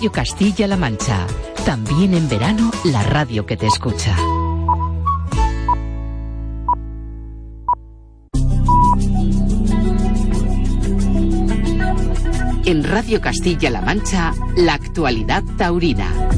Radio Castilla-La Mancha. También en verano, la radio que te escucha. En Radio Castilla-La Mancha, la actualidad taurina.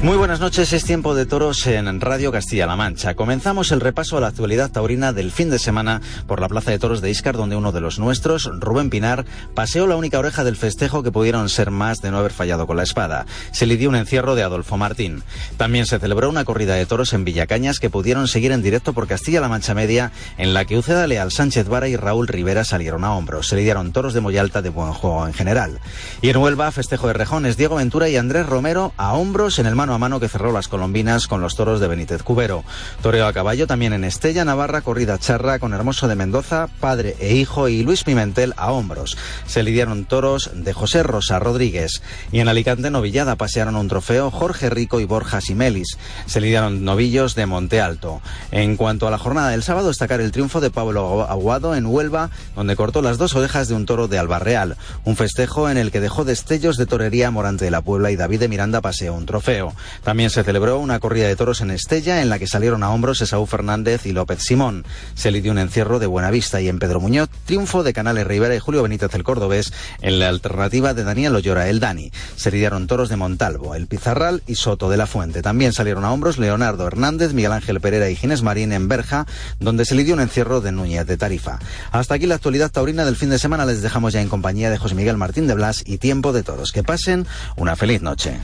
Muy buenas noches, es tiempo de toros en Radio Castilla-La Mancha. Comenzamos el repaso a la actualidad taurina del fin de semana por la Plaza de Toros de Iscar, donde uno de los nuestros, Rubén Pinar, paseó la única oreja del festejo que pudieron ser más de no haber fallado con la espada. Se le dio un encierro de Adolfo Martín. También se celebró una corrida de toros en Villacañas que pudieron seguir en directo por Castilla-La Mancha Media, en la que Uceda Leal, Sánchez Vara y Raúl Rivera salieron a hombros. Se lidiaron toros de Moyalta de buen juego en general. Y en Huelva, festejo de rejones, Diego Ventura y Andrés Romero a hombros en el a mano que cerró las colombinas con los toros de Benítez Cubero. Toreo a caballo también en Estella, Navarra, corrida charra con Hermoso de Mendoza, padre e hijo y Luis Pimentel a hombros. Se lidiaron toros de José Rosa Rodríguez. Y en Alicante, Novillada, pasearon un trofeo Jorge Rico y Borja Simelis. Se lidiaron novillos de Monte Alto. En cuanto a la jornada del sábado, destacar el triunfo de Pablo Aguado en Huelva, donde cortó las dos orejas de un toro de Albarreal. Un festejo en el que dejó destellos de torería Morante de la Puebla y David de Miranda paseó un trofeo. También se celebró una corrida de toros en Estella en la que salieron a hombros Esaú Fernández y López Simón. Se lidió un encierro de Buenavista y en Pedro Muñoz triunfo de Canales Rivera y Julio Benítez el Cordobés en la alternativa de Daniel Ollora el Dani. Se lidiaron toros de Montalvo, el Pizarral y Soto de la Fuente. También salieron a hombros Leonardo Hernández, Miguel Ángel Pereira y Ginés Marín en Berja, donde se lidió un encierro de Núñez de Tarifa. Hasta aquí la actualidad taurina del fin de semana. Les dejamos ya en compañía de José Miguel Martín de Blas y Tiempo de Todos. Que pasen una feliz noche.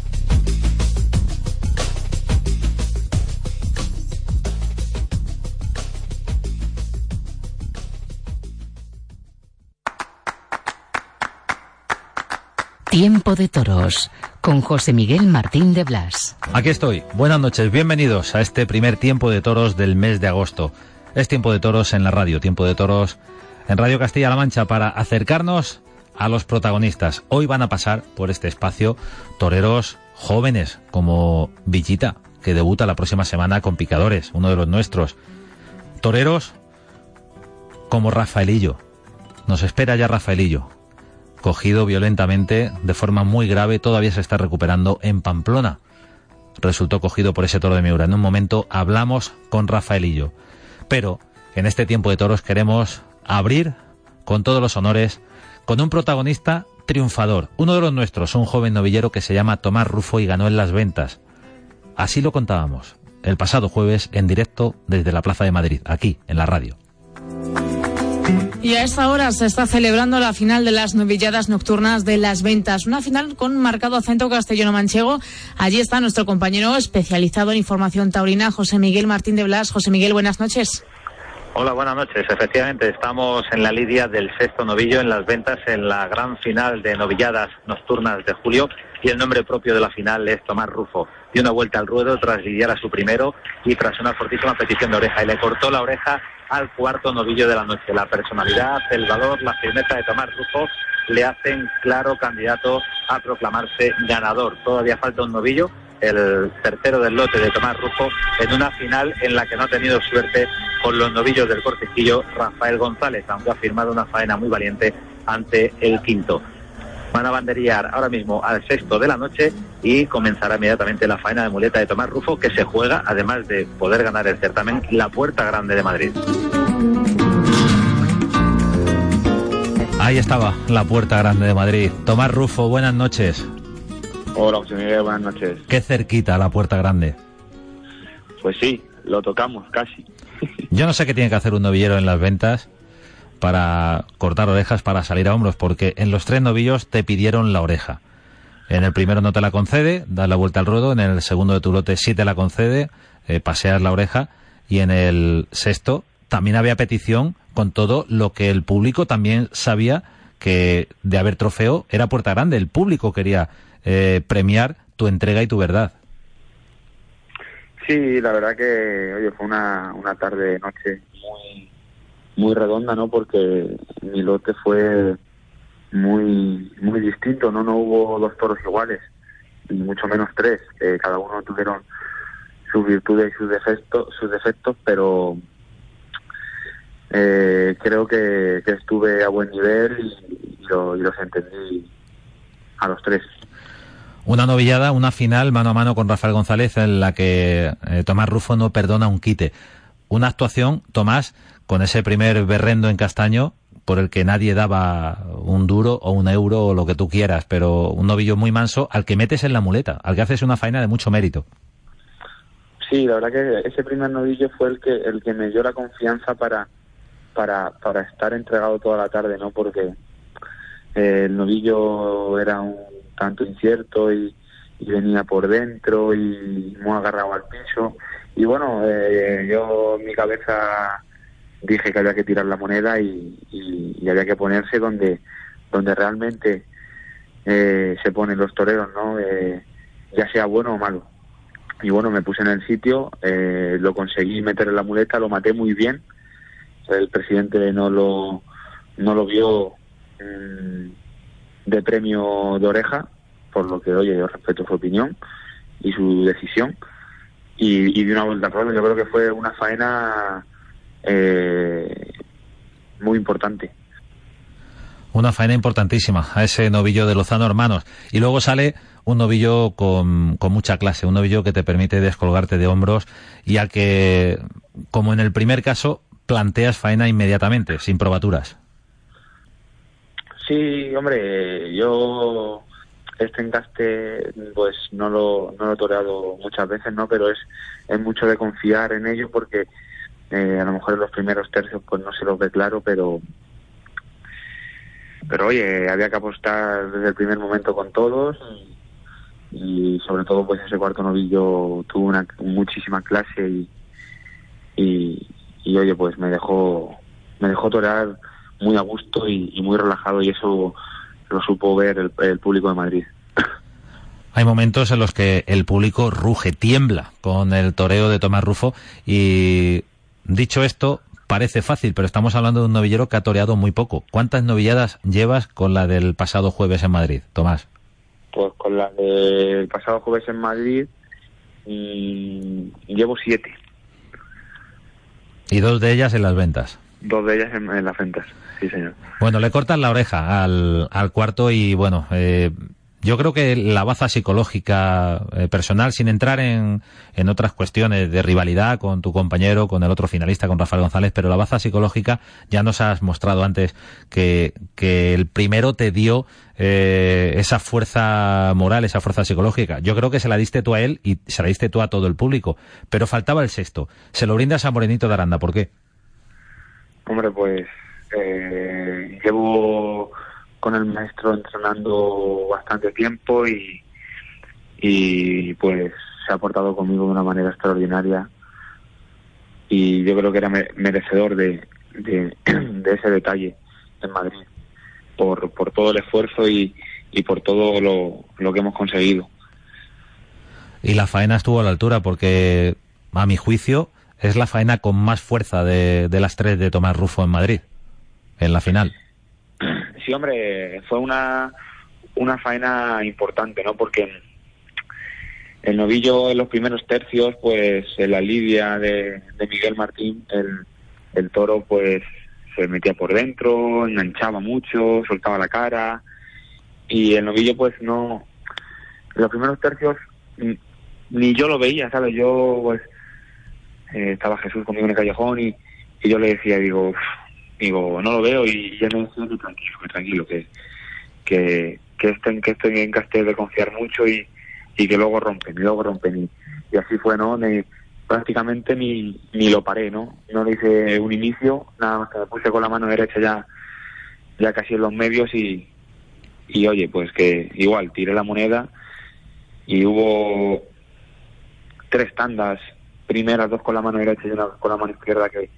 Tiempo de Toros con José Miguel Martín de Blas. Aquí estoy. Buenas noches. Bienvenidos a este primer Tiempo de Toros del mes de agosto. Es Tiempo de Toros en la radio, Tiempo de Toros en Radio Castilla-La Mancha para acercarnos a los protagonistas. Hoy van a pasar por este espacio toreros jóvenes como Villita, que debuta la próxima semana con Picadores, uno de los nuestros. Toreros como Rafaelillo. Nos espera ya Rafaelillo, cogido violentamente de forma muy grave, todavía se está recuperando en Pamplona. Resultó cogido por ese toro de Miura. En un momento hablamos con Rafaelillo. Pero en este tiempo de toros queremos abrir con todos los honores con un protagonista triunfador, uno de los nuestros, un joven novillero que se llama Tomás Rufo y ganó en las ventas. Así lo contábamos el pasado jueves en directo desde la Plaza de Madrid, aquí en la radio. Y a esta hora se está celebrando la final de las novilladas nocturnas de las ventas. Una final con marcado acento castellano-manchego. Allí está nuestro compañero especializado en información taurina, José Miguel Martín de Blas. José Miguel, buenas noches. Hola, buenas noches. Efectivamente, estamos en la lidia del sexto novillo en las ventas en la gran final de novilladas nocturnas de julio y el nombre propio de la final es Tomás Rufo. Dio una vuelta al ruedo tras lidiar a su primero y tras una fortísima petición de oreja y le cortó la oreja al cuarto novillo de la noche. La personalidad, el valor, la firmeza de Tomás Rufo le hacen claro candidato a proclamarse ganador. Todavía falta un novillo, el tercero del lote de Tomás Rufo, en una final en la que no ha tenido suerte con los novillos del cortejillo Rafael González, aunque ha firmado una faena muy valiente ante el quinto. Van a banderillar ahora mismo al sexto de la noche y comenzará inmediatamente la faena de muleta de Tomás Rufo, que se juega, además de poder ganar el certamen, la Puerta Grande de Madrid. Ahí estaba la Puerta Grande de Madrid. Tomás Rufo, buenas noches. Hola, José Miguel, buenas noches. Qué cerquita la Puerta Grande. Pues sí, lo tocamos casi. Yo no sé qué tiene que hacer un novillero en las ventas para cortar orejas para salir a hombros, porque en los tres novillos te pidieron la oreja. En el primero no te la concede, das la vuelta al ruedo, en el segundo de tu lote sí te la concede, eh, paseas la oreja, y en el sexto también había petición con todo lo que el público también sabía que de haber trofeo era puerta grande. El público quería eh, premiar tu entrega y tu verdad. Sí, la verdad que oye, fue una, una tarde, noche muy, muy redonda, ¿no? Porque mi lote fue muy, muy distinto, ¿no? No hubo dos toros iguales, ni mucho menos tres, que cada uno tuvieron sus virtudes y sus defectos, sus defectos pero eh, creo que, estuve a buen nivel y, y, los entendí a los tres. Una novillada, una final mano a mano con Rafael González en la que eh, Tomás Rufo no perdona un quite. Una actuación, Tomás, con ese primer berrendo en castaño por el que nadie daba un duro o un euro o lo que tú quieras, pero un novillo muy manso al que metes en la muleta, al que haces una faena de mucho mérito. Sí, la verdad que ese primer novillo fue el que el que me dio la confianza para para para estar entregado toda la tarde, ¿no? Porque eh, el novillo era un tanto incierto y, venía por dentro y muy agarrado al piso. Y bueno, eh, yo mi cabeza dije que había que tirar la moneda y, había que ponerse donde, donde realmente eh, se ponen los toreros, ¿no? ya sea bueno o malo. Y bueno, me puse en el sitio, lo conseguí meter en la muleta, lo maté muy bien. El presidente no lo, no lo vio mm, de premio de oreja, por lo que, oye, yo respeto su opinión y su decisión. Y, y de una vuelta al yo creo que fue una faena eh, muy importante. Una faena importantísima a ese novillo de Lozano Hermanos. Y luego sale un novillo con, con, mucha clase, un novillo que te permite descolgarte de hombros y al que, como en el primer caso, planteas faena inmediatamente, sin probaturas. Sí, hombre, yo este encaste pues no lo, no lo he toreado muchas veces, ¿no? Pero es, es mucho de confiar en ello porque eh, a lo mejor en los primeros tercios pues no se los ve claro, pero pero oye, había que apostar desde el primer momento con todos y, sobre todo pues ese cuarto novillo tuvo una muchísima clase y, y, y oye pues me dejó me dejó torear muy a gusto y, muy relajado y eso lo supo ver el, público de Madrid. Hay momentos en los que el público ruge, tiembla con el toreo de Tomás Rufo y dicho esto, parece fácil, pero estamos hablando de un novillero que ha toreado muy poco. ¿Cuántas novilladas llevas con la del pasado jueves en Madrid, Tomás? Pues con la del pasado jueves en Madrid y llevo siete. ¿Y dos de ellas en las ventas? Dos de ellas en las ventas. Bueno, le cortan la oreja al, al cuarto y bueno, eh, yo creo que la baza psicológica eh, personal, sin entrar en, en otras cuestiones de rivalidad con tu compañero, con el otro finalista, con Rafael González, pero la baza psicológica ya nos has mostrado antes que, que el primero te dio eh, esa fuerza moral, esa fuerza psicológica. Yo creo que se la diste tú a él y se la diste tú a todo el público, pero faltaba el sexto. Se lo brindas a Morenito de Aranda, ¿por qué? Hombre, pues eh, llevo con el maestro entrenando bastante tiempo y, y pues se ha portado conmigo de una manera extraordinaria y yo creo que era merecedor de, de, ese detalle en Madrid por, por todo el esfuerzo y, y por todo lo, lo que hemos conseguido. Y la faena estuvo a la altura porque, a mi juicio, es la faena con más fuerza de, de las tres de Tomás Rufo en Madrid en la final. Sí, hombre, fue una, una faena importante, ¿no? Porque el novillo en los primeros tercios, pues en la lidia de, Miguel Martín, el, el toro pues se metía por dentro, enganchaba mucho, soltaba la cara y el novillo pues no, en los primeros tercios ni yo lo veía, ¿sabes? Yo pues eh, estaba Jesús conmigo en el callejón y, y yo le decía, digo, digo, no lo veo y ya no estoy tranquilo, tranquilo, que, que, que que en Castel de confiar mucho y, y que luego rompen, y luego rompen. Y, así fue, ¿no? prácticamente ni, ni lo paré, ¿no? No le hice un inicio, nada más que me puse con la mano derecha ya, ya casi en los medios y, y oye, pues que igual, tiré la moneda y hubo tres tandas, primeras dos con la mano derecha y una con la mano izquierda que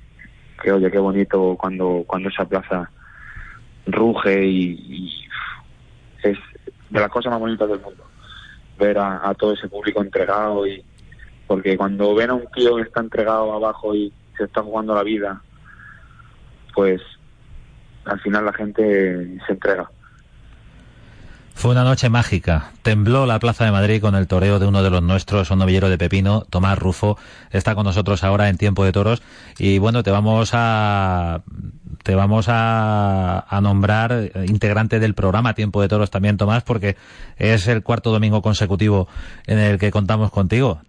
que oye, qué bonito cuando, cuando esa plaza ruge y, es de las cosas más bonitas del mundo ver a, todo ese público entregado y porque cuando ven a un tío que está entregado abajo y se está jugando la vida pues al final la gente se entrega Fue una noche mágica. Tembló la Plaza de Madrid con el toreo de uno de los nuestros, un novillero de Pepino, Tomás Rufo. Está con nosotros ahora en Tiempo de Toros. Y bueno, te vamos a te vamos a, a, nombrar integrante del programa Tiempo de Toros también, Tomás, porque es el cuarto domingo consecutivo en el que contamos contigo.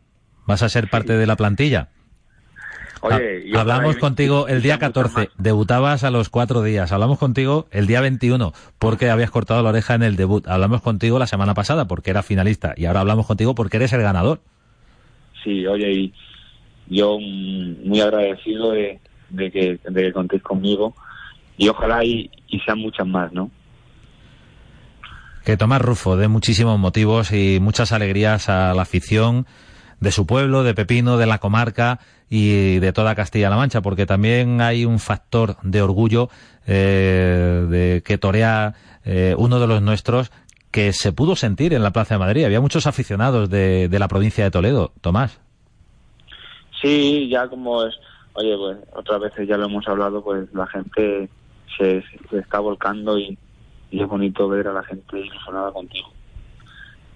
¿Vas a ser parte de la plantilla? Oye, hablamos contigo el día 14, debutabas a los cuatro días. Hablamos contigo el día 21 porque habías cortado la oreja en el debut. Hablamos contigo la semana pasada porque era finalista y ahora hablamos contigo porque eres el ganador. Sí, oye, y yo muy agradecido de, de que, de que contéis conmigo y ojalá y, y sean muchas más, ¿no? Que Tomás Rufo dé muchísimos motivos y muchas alegrías a la afición de su pueblo, de Pepino, de la comarca y de toda Castilla-La Mancha, porque también hay un factor de orgullo eh, de que torea eh, uno de los nuestros que se pudo sentir en la Plaza de Madrid. Había muchos aficionados de, de la provincia de Toledo. Tomás. Sí, ya como es, oye, pues otras veces ya lo hemos hablado, pues la gente se, está volcando y, es bonito ver a la gente ilusionada contigo.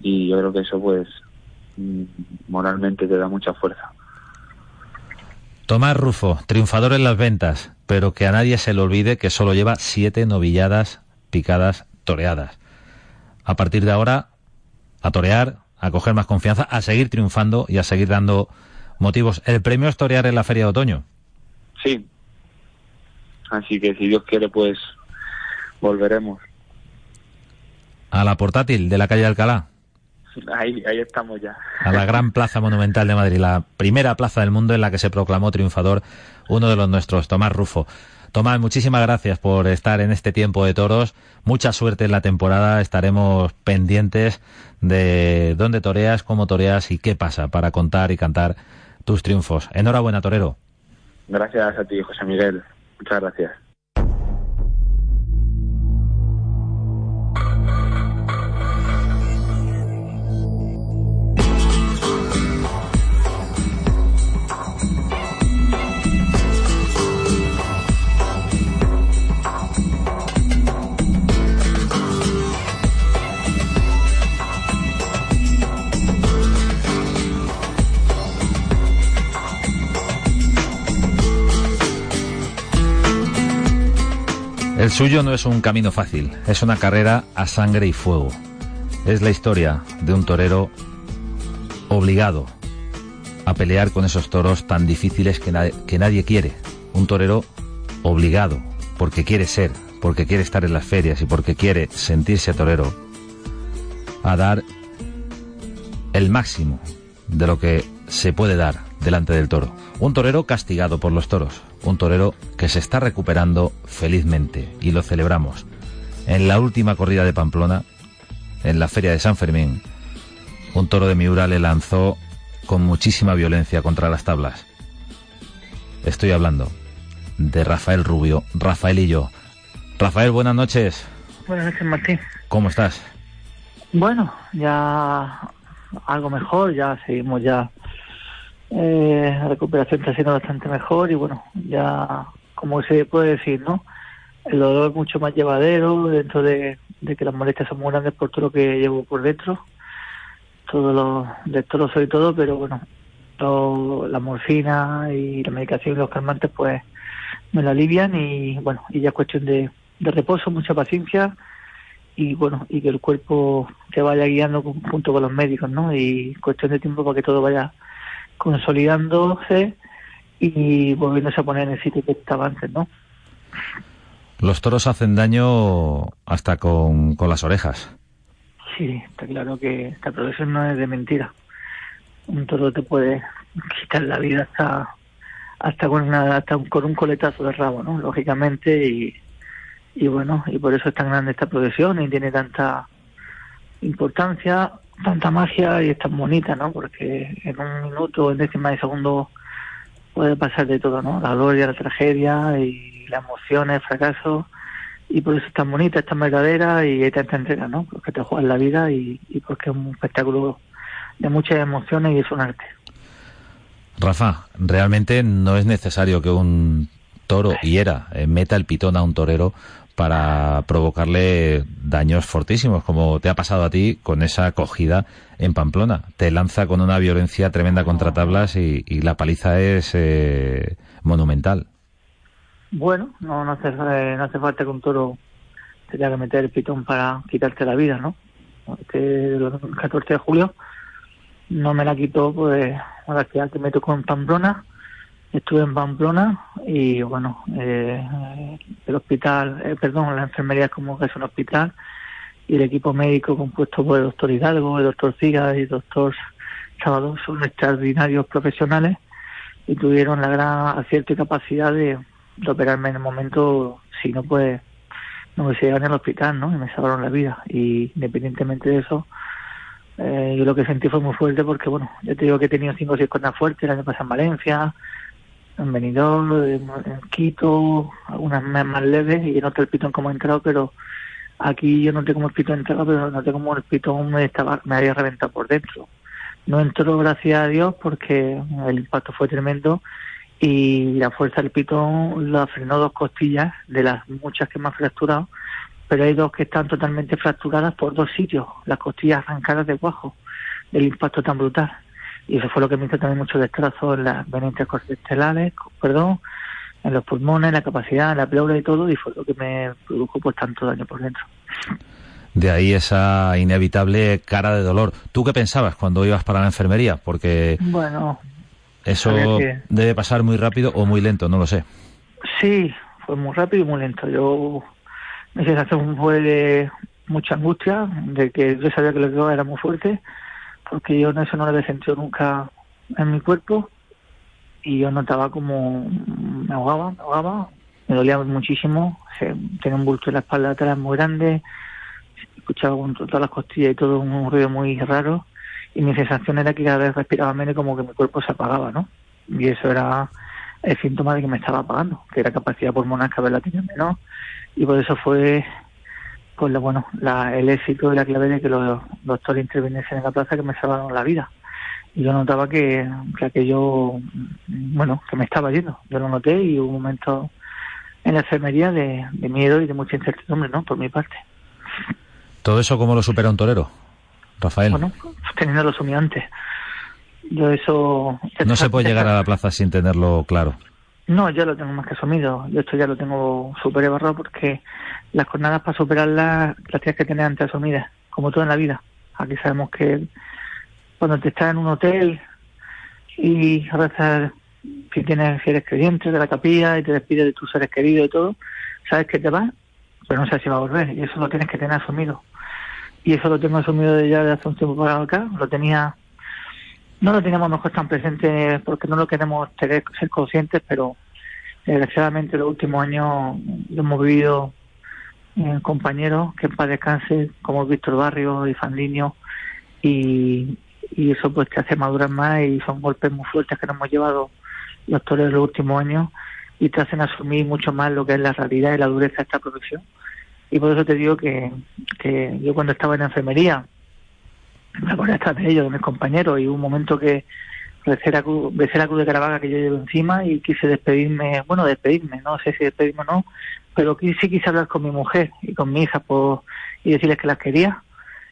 Y yo creo que eso, pues, moralmente te da mucha fuerza. Tomás Rufo, triunfador en las ventas, pero que a nadie se le olvide que solo lleva siete novilladas picadas toreadas. A partir de ahora, a torear, a coger más confianza, a seguir triunfando y a seguir dando motivos. El premio es torear en la Feria de Otoño. Sí. Así que si Dios quiere, pues volveremos. A la portátil de la calle Alcalá. Ahí, ahí estamos ya. A la gran plaza monumental de Madrid, la primera plaza del mundo en la que se proclamó triunfador uno de los nuestros, Tomás Rufo. Tomás, muchísimas gracias por estar en este tiempo de toros. Mucha suerte en la temporada. Estaremos pendientes de dónde toreas, cómo toreas y qué pasa para contar y cantar tus triunfos. Enhorabuena, torero. Gracias a ti, José Miguel. Muchas gracias. El suyo no es un camino fácil, es una carrera a sangre y fuego. Es la historia de un torero obligado a pelear con esos toros tan difíciles que, na que nadie quiere. Un torero obligado, porque quiere ser, porque quiere estar en las ferias y porque quiere sentirse torero, a dar el máximo de lo que se puede dar delante del toro. Un torero castigado por los toros, un torero que se está recuperando felizmente y lo celebramos. En la última corrida de Pamplona, en la feria de San Fermín, un toro de Miura le lanzó con muchísima violencia contra las tablas. Estoy hablando de Rafael Rubio, Rafael y yo. Rafael, buenas noches. Buenas noches, Martín. ¿Cómo estás? Bueno, ya algo mejor, ya seguimos ya eh, la recuperación está siendo bastante mejor y bueno, ya como se puede decir, ¿no? El dolor es mucho más llevadero dentro de, que las molestias son muy grandes por todo lo que llevo por dentro, todo lo de todo y todo, pero bueno, todo, la morfina y la medicación y los calmantes pues me lo alivian y bueno, y ya es cuestión de, de reposo, mucha paciencia y bueno, y que el cuerpo te vaya guiando junto con los médicos, ¿no? Y cuestión de tiempo para que todo vaya consolidándose y volviéndose a poner en el sitio que estaba antes, ¿no? Los toros hacen daño hasta con, con las orejas. Sí, está claro que esta progresión no es de mentira. Un toro te puede quitar la vida hasta hasta con una, hasta con un coletazo de rabo, ¿no? Lógicamente y, y bueno, y por eso es tan grande esta progresión y tiene tanta importancia tanta magia y es tan bonita, ¿no? Porque en un minuto, en décima de segundo, puede pasar de todo, ¿no? La gloria, la tragedia y la emoción, el fracaso. Y por eso es tan bonita, es tan verdadera y hay tanta entrega, ¿no? Porque te juegas la vida y, y porque es un espectáculo de muchas emociones y es un arte. Rafa, realmente no es necesario que un toro hiera, eh, meta el pitón a un torero para provocarle daños fortísimos, como te ha pasado a ti con esa acogida en Pamplona. Te lanza con una violencia tremenda contra tablas y, la paliza es eh, monumental. Bueno, no, no, hace, eh, no hace falta que un toro tenga que meter el pitón para quitarte la vida, ¿no? Este, el 14 de julio no me la quitó, pues, ciudad que me tocó en Pamplona. Estuve en Pamplona y, bueno, eh, el hospital, eh, perdón, la enfermería como que es un hospital y el equipo médico compuesto por el doctor Hidalgo, el doctor Ciga y el doctor Sábado son extraordinarios profesionales y tuvieron la gran acierto y capacidad de, de operarme en el momento, si no, pues no me llegaban al hospital, ¿no? Y me salvaron la vida. Y independientemente de eso, eh, yo lo que sentí fue muy fuerte porque, bueno, yo te digo que he tenido cinco o seis cosas fuertes, el año pasado en Valencia, en Benidorm, en, Quito, algunas más, leves y en otro el pitón como entrado, pero aquí yo no tengo el pitón entrado, pero no tengo como el pitón me, estaba, me había reventado por dentro. No entró, gracias a Dios, porque el impacto fue tremendo y la fuerza del pitón la frenó dos costillas de las muchas que me han fracturado, pero hay dos que están totalmente fracturadas por dos sitios, las costillas arrancadas de cuajo, del impacto tan brutal. Y eso fue lo que me hizo también mucho destrazo en las venas intercostelares, perdón, en los pulmones, en la capacidad, en la pleura y todo, y fue lo que me produjo pues tanto daño por dentro. De ahí esa inevitable cara de dolor. ¿Tú qué pensabas cuando ibas para la enfermería? Porque bueno, eso debe pasar muy rápido o muy lento, no lo sé. Sí, fue muy rápido y muy lento. Yo mi sensación fue de mucha angustia, de que yo sabía que lo que era muy fuerte, porque yo eso no lo había sentido nunca en mi cuerpo y yo notaba como me ahogaba, me ahogaba, me dolía muchísimo, tenía un bulto en la espalda atrás muy grande, escuchaba con todas las costillas y todo un ruido muy raro y mi sensación era que cada vez respiraba menos como que mi cuerpo se apagaba, ¿no? Y eso era el síntoma de que me estaba apagando, que era capacidad pulmonar cada vez la tenía menos y por eso fue pues bueno, la, el éxito y la clave de que los doctores interviniesen en la plaza que me salvaron la vida. Y yo notaba que, que aquello, bueno, que me estaba yendo. Yo lo noté y hubo un momento en la enfermería de, de miedo y de mucha incertidumbre, ¿no? Por mi parte. ¿Todo eso cómo lo supera un torero? Rafael. Bueno, teniendo lo antes. Yo eso... No se puede llegar a la plaza sin tenerlo claro. No, yo lo tengo más que asumido. Yo esto ya lo tengo súper porque las jornadas para superarlas las tienes que tener antes asumidas, como todo en la vida. Aquí sabemos que cuando te estás en un hotel y rezas, si tienes, si eres de la capilla y te despides de tus seres queridos y todo, sabes que te vas, pero no sabes si va a volver y eso lo tienes que tener asumido y eso lo tengo asumido ya de hace un tiempo para acá, lo tenía, no lo teníamos mejor tan presente porque no lo queremos tener, ser conscientes, pero desgraciadamente los últimos años lo hemos vivido eh, compañeros que paz descanse, como Víctor Barrio y Fandiño, y, y eso pues te hace madurar más y son golpes muy fuertes que nos hemos llevado los actores de los últimos años y te hacen asumir mucho más lo que es la realidad y la dureza de esta profesión y por eso te digo que, que yo cuando estaba en enfermería, me acuerdo hasta de ellos, de mis compañeros, y hubo un momento que la, cruz, de Caravaca que yo llevo encima y quise despedirme, bueno, despedirme, no sé si despedirme o no, pero sí quise hablar con mi mujer y con mi hija por, y decirles que las quería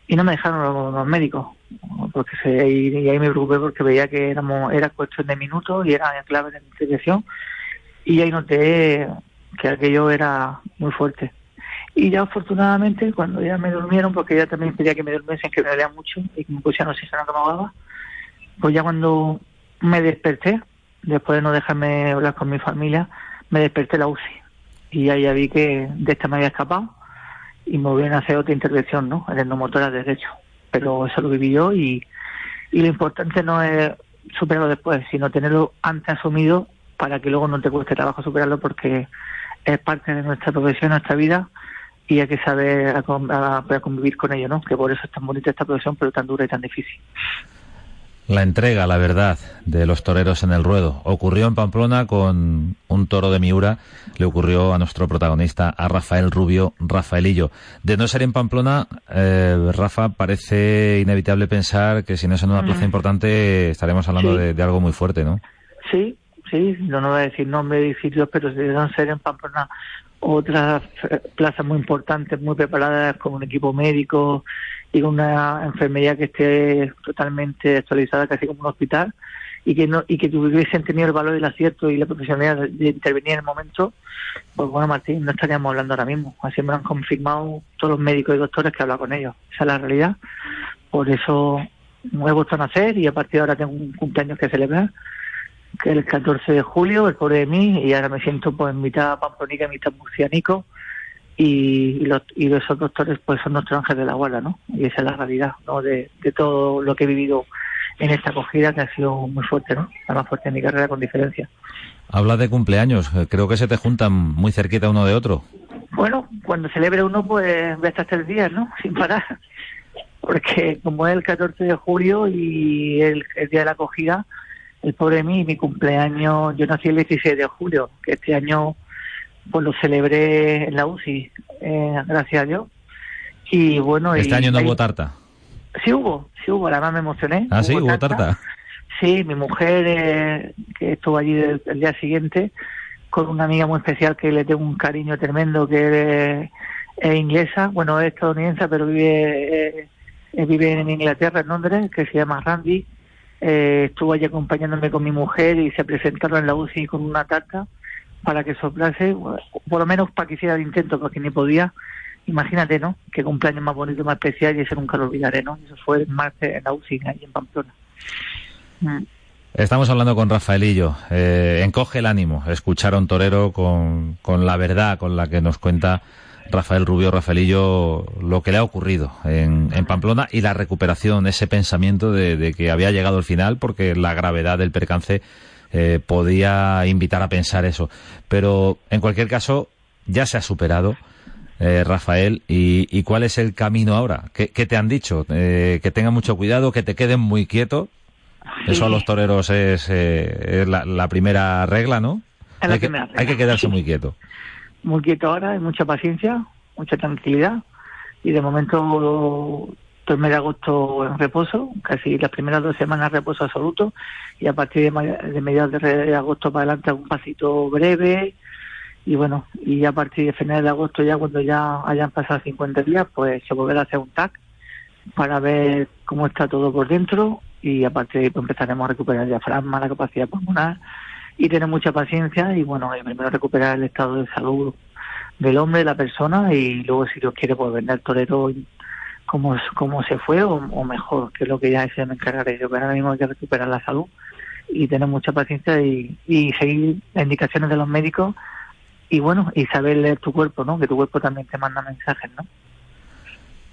y no me dejaron los, médicos porque se, y, ahí me preocupé porque veía que éramos era cuestión de minutos y era clave de mi y ahí noté que aquello era muy fuerte. Y ya afortunadamente, cuando ya me durmieron, porque ya también pedía que me durmiesen, que me dolía mucho y que me pusieran oxígeno que me ahogaba, pues ya cuando me desperté, después de no dejarme hablar con mi familia, me desperté la UCI. Y ahí ya vi que de esta me había escapado y me volvieron a hacer otra intervención, ¿no? En el neumotórax derecho. Pero eso lo viví yo y, y lo importante no es superarlo después, sino tenerlo antes asumido para que luego no te cueste trabajo superarlo porque es parte de nuestra profesión, nuestra vida y hay que saber a, convivir con ello, ¿no? Que por eso es tan bonita esta profesión, pero tan dura y tan difícil. La entrega, la verdad, de los toreros en el ruedo. Ocurrió en Pamplona con un toro de Miura, le ocurrió a nuestro protagonista, a Rafael Rubio, Rafaelillo. De no ser en Pamplona, eh, Rafa, parece inevitable pensar que si no es en una plaza mm. importante estaremos hablando de, algo muy fuerte, ¿no? Sí, sí, no, no voy a decir nombre de edificios, pero si de no ser en Pamplona otras plazas muy importantes, muy preparadas, con un equipo médico y con una enfermería que esté totalmente actualizada, casi como un hospital, y que no y que tuviesen tenido el valor del acierto y la profesionalidad de, intervenir en el momento, pues bueno, Martín, no estaríamos hablando ahora mismo. Así me lo han confirmado todos los médicos y doctores que he hablado con ellos. Esa es la realidad. Por eso me he vuelto a nacer y a partir de ahora tengo un cumpleaños que celebrar que es el 14 de julio, el pobre de mí, y ahora me siento pues mitad pamplonica, mitad murcianico, y, los, y esos doctores pues son nuestros ángeles de la guarda, ¿no? Y esa es la realidad, ¿no? De, todo lo que he vivido en esta acogida que ha sido muy fuerte, ¿no? La más fuerte de mi carrera con diferencia. Habla de cumpleaños, eh, creo que se te juntan muy cerquita uno de otro. Bueno, cuando celebre uno pues ve hasta tres días, ¿no? Sin parar. Porque como es el 14 de julio y el día de la acogida, el pobre de mí, mi cumpleaños, yo nací el 16 de julio, que este año pues lo celebré en la UCI, eh, gracias a Dios. Y bueno, este año no hubo tarta. Sí hubo, sí hubo, además me emocioné. Ah, sí, hubo tarta. Sí, mi mujer, eh, que estuvo allí el, día siguiente, con una amiga muy especial que le tengo un cariño tremendo, que es, inglesa, bueno, es estadounidense, pero vive, eh, vive en Inglaterra, en Londres, que se llama Randy eh, estuvo allí acompañándome con mi mujer y se presentaron en la UCI con una tarta para que soplase, por lo menos para que hiciera el intento, porque ni podía. Imagínate, ¿no? Qué cumpleaños más bonito, más especial y eso nunca lo olvidaré, ¿no? Eso fue el martes en la UCI, ahí en Pamplona. Mm. Estamos hablando con Rafaelillo. Eh, encoge el ánimo escuchar a un torero con, con la verdad con la que nos cuenta Rafael Rubio Rafaelillo lo que le ha ocurrido en, Pamplona y la recuperación, ese pensamiento de, que había llegado el final porque la gravedad del percance eh, podía invitar a pensar eso. Pero en cualquier caso, ya se ha superado. Eh, Rafael, y, cuál es el camino ahora? ¿Qué, te han dicho? Eh, que tengan mucho cuidado, que te queden muy quieto. Eso a los toreros es, la, primera regla, ¿no? hay que quedarse muy quieto muy quieto ahora, hay mucha paciencia, mucha tranquilidad y de momento el mes de agosto en reposo, casi las primeras dos semanas reposo absoluto y a partir de, mediados de agosto para adelante un pasito breve y bueno, y a partir de finales de agosto ya cuando ya hayan pasado 50 días pues se volverá a hacer un TAC para ver cómo está todo por dentro y a partir de ahí pues, empezaremos a recuperar el diafragma, la capacidad pulmonar y tener mucha paciencia y bueno, primero recuperar el estado de salud del hombre, la persona y luego si Dios quiere pues vender torero como, como se fue o, mejor, que es lo que ya se me encargaré yo, pero ahora mismo hay que recuperar la salud y tener mucha paciencia y, seguir las indicaciones de los médicos y bueno, y saber leer tu cuerpo, ¿no? Que tu cuerpo también te manda mensajes, ¿no?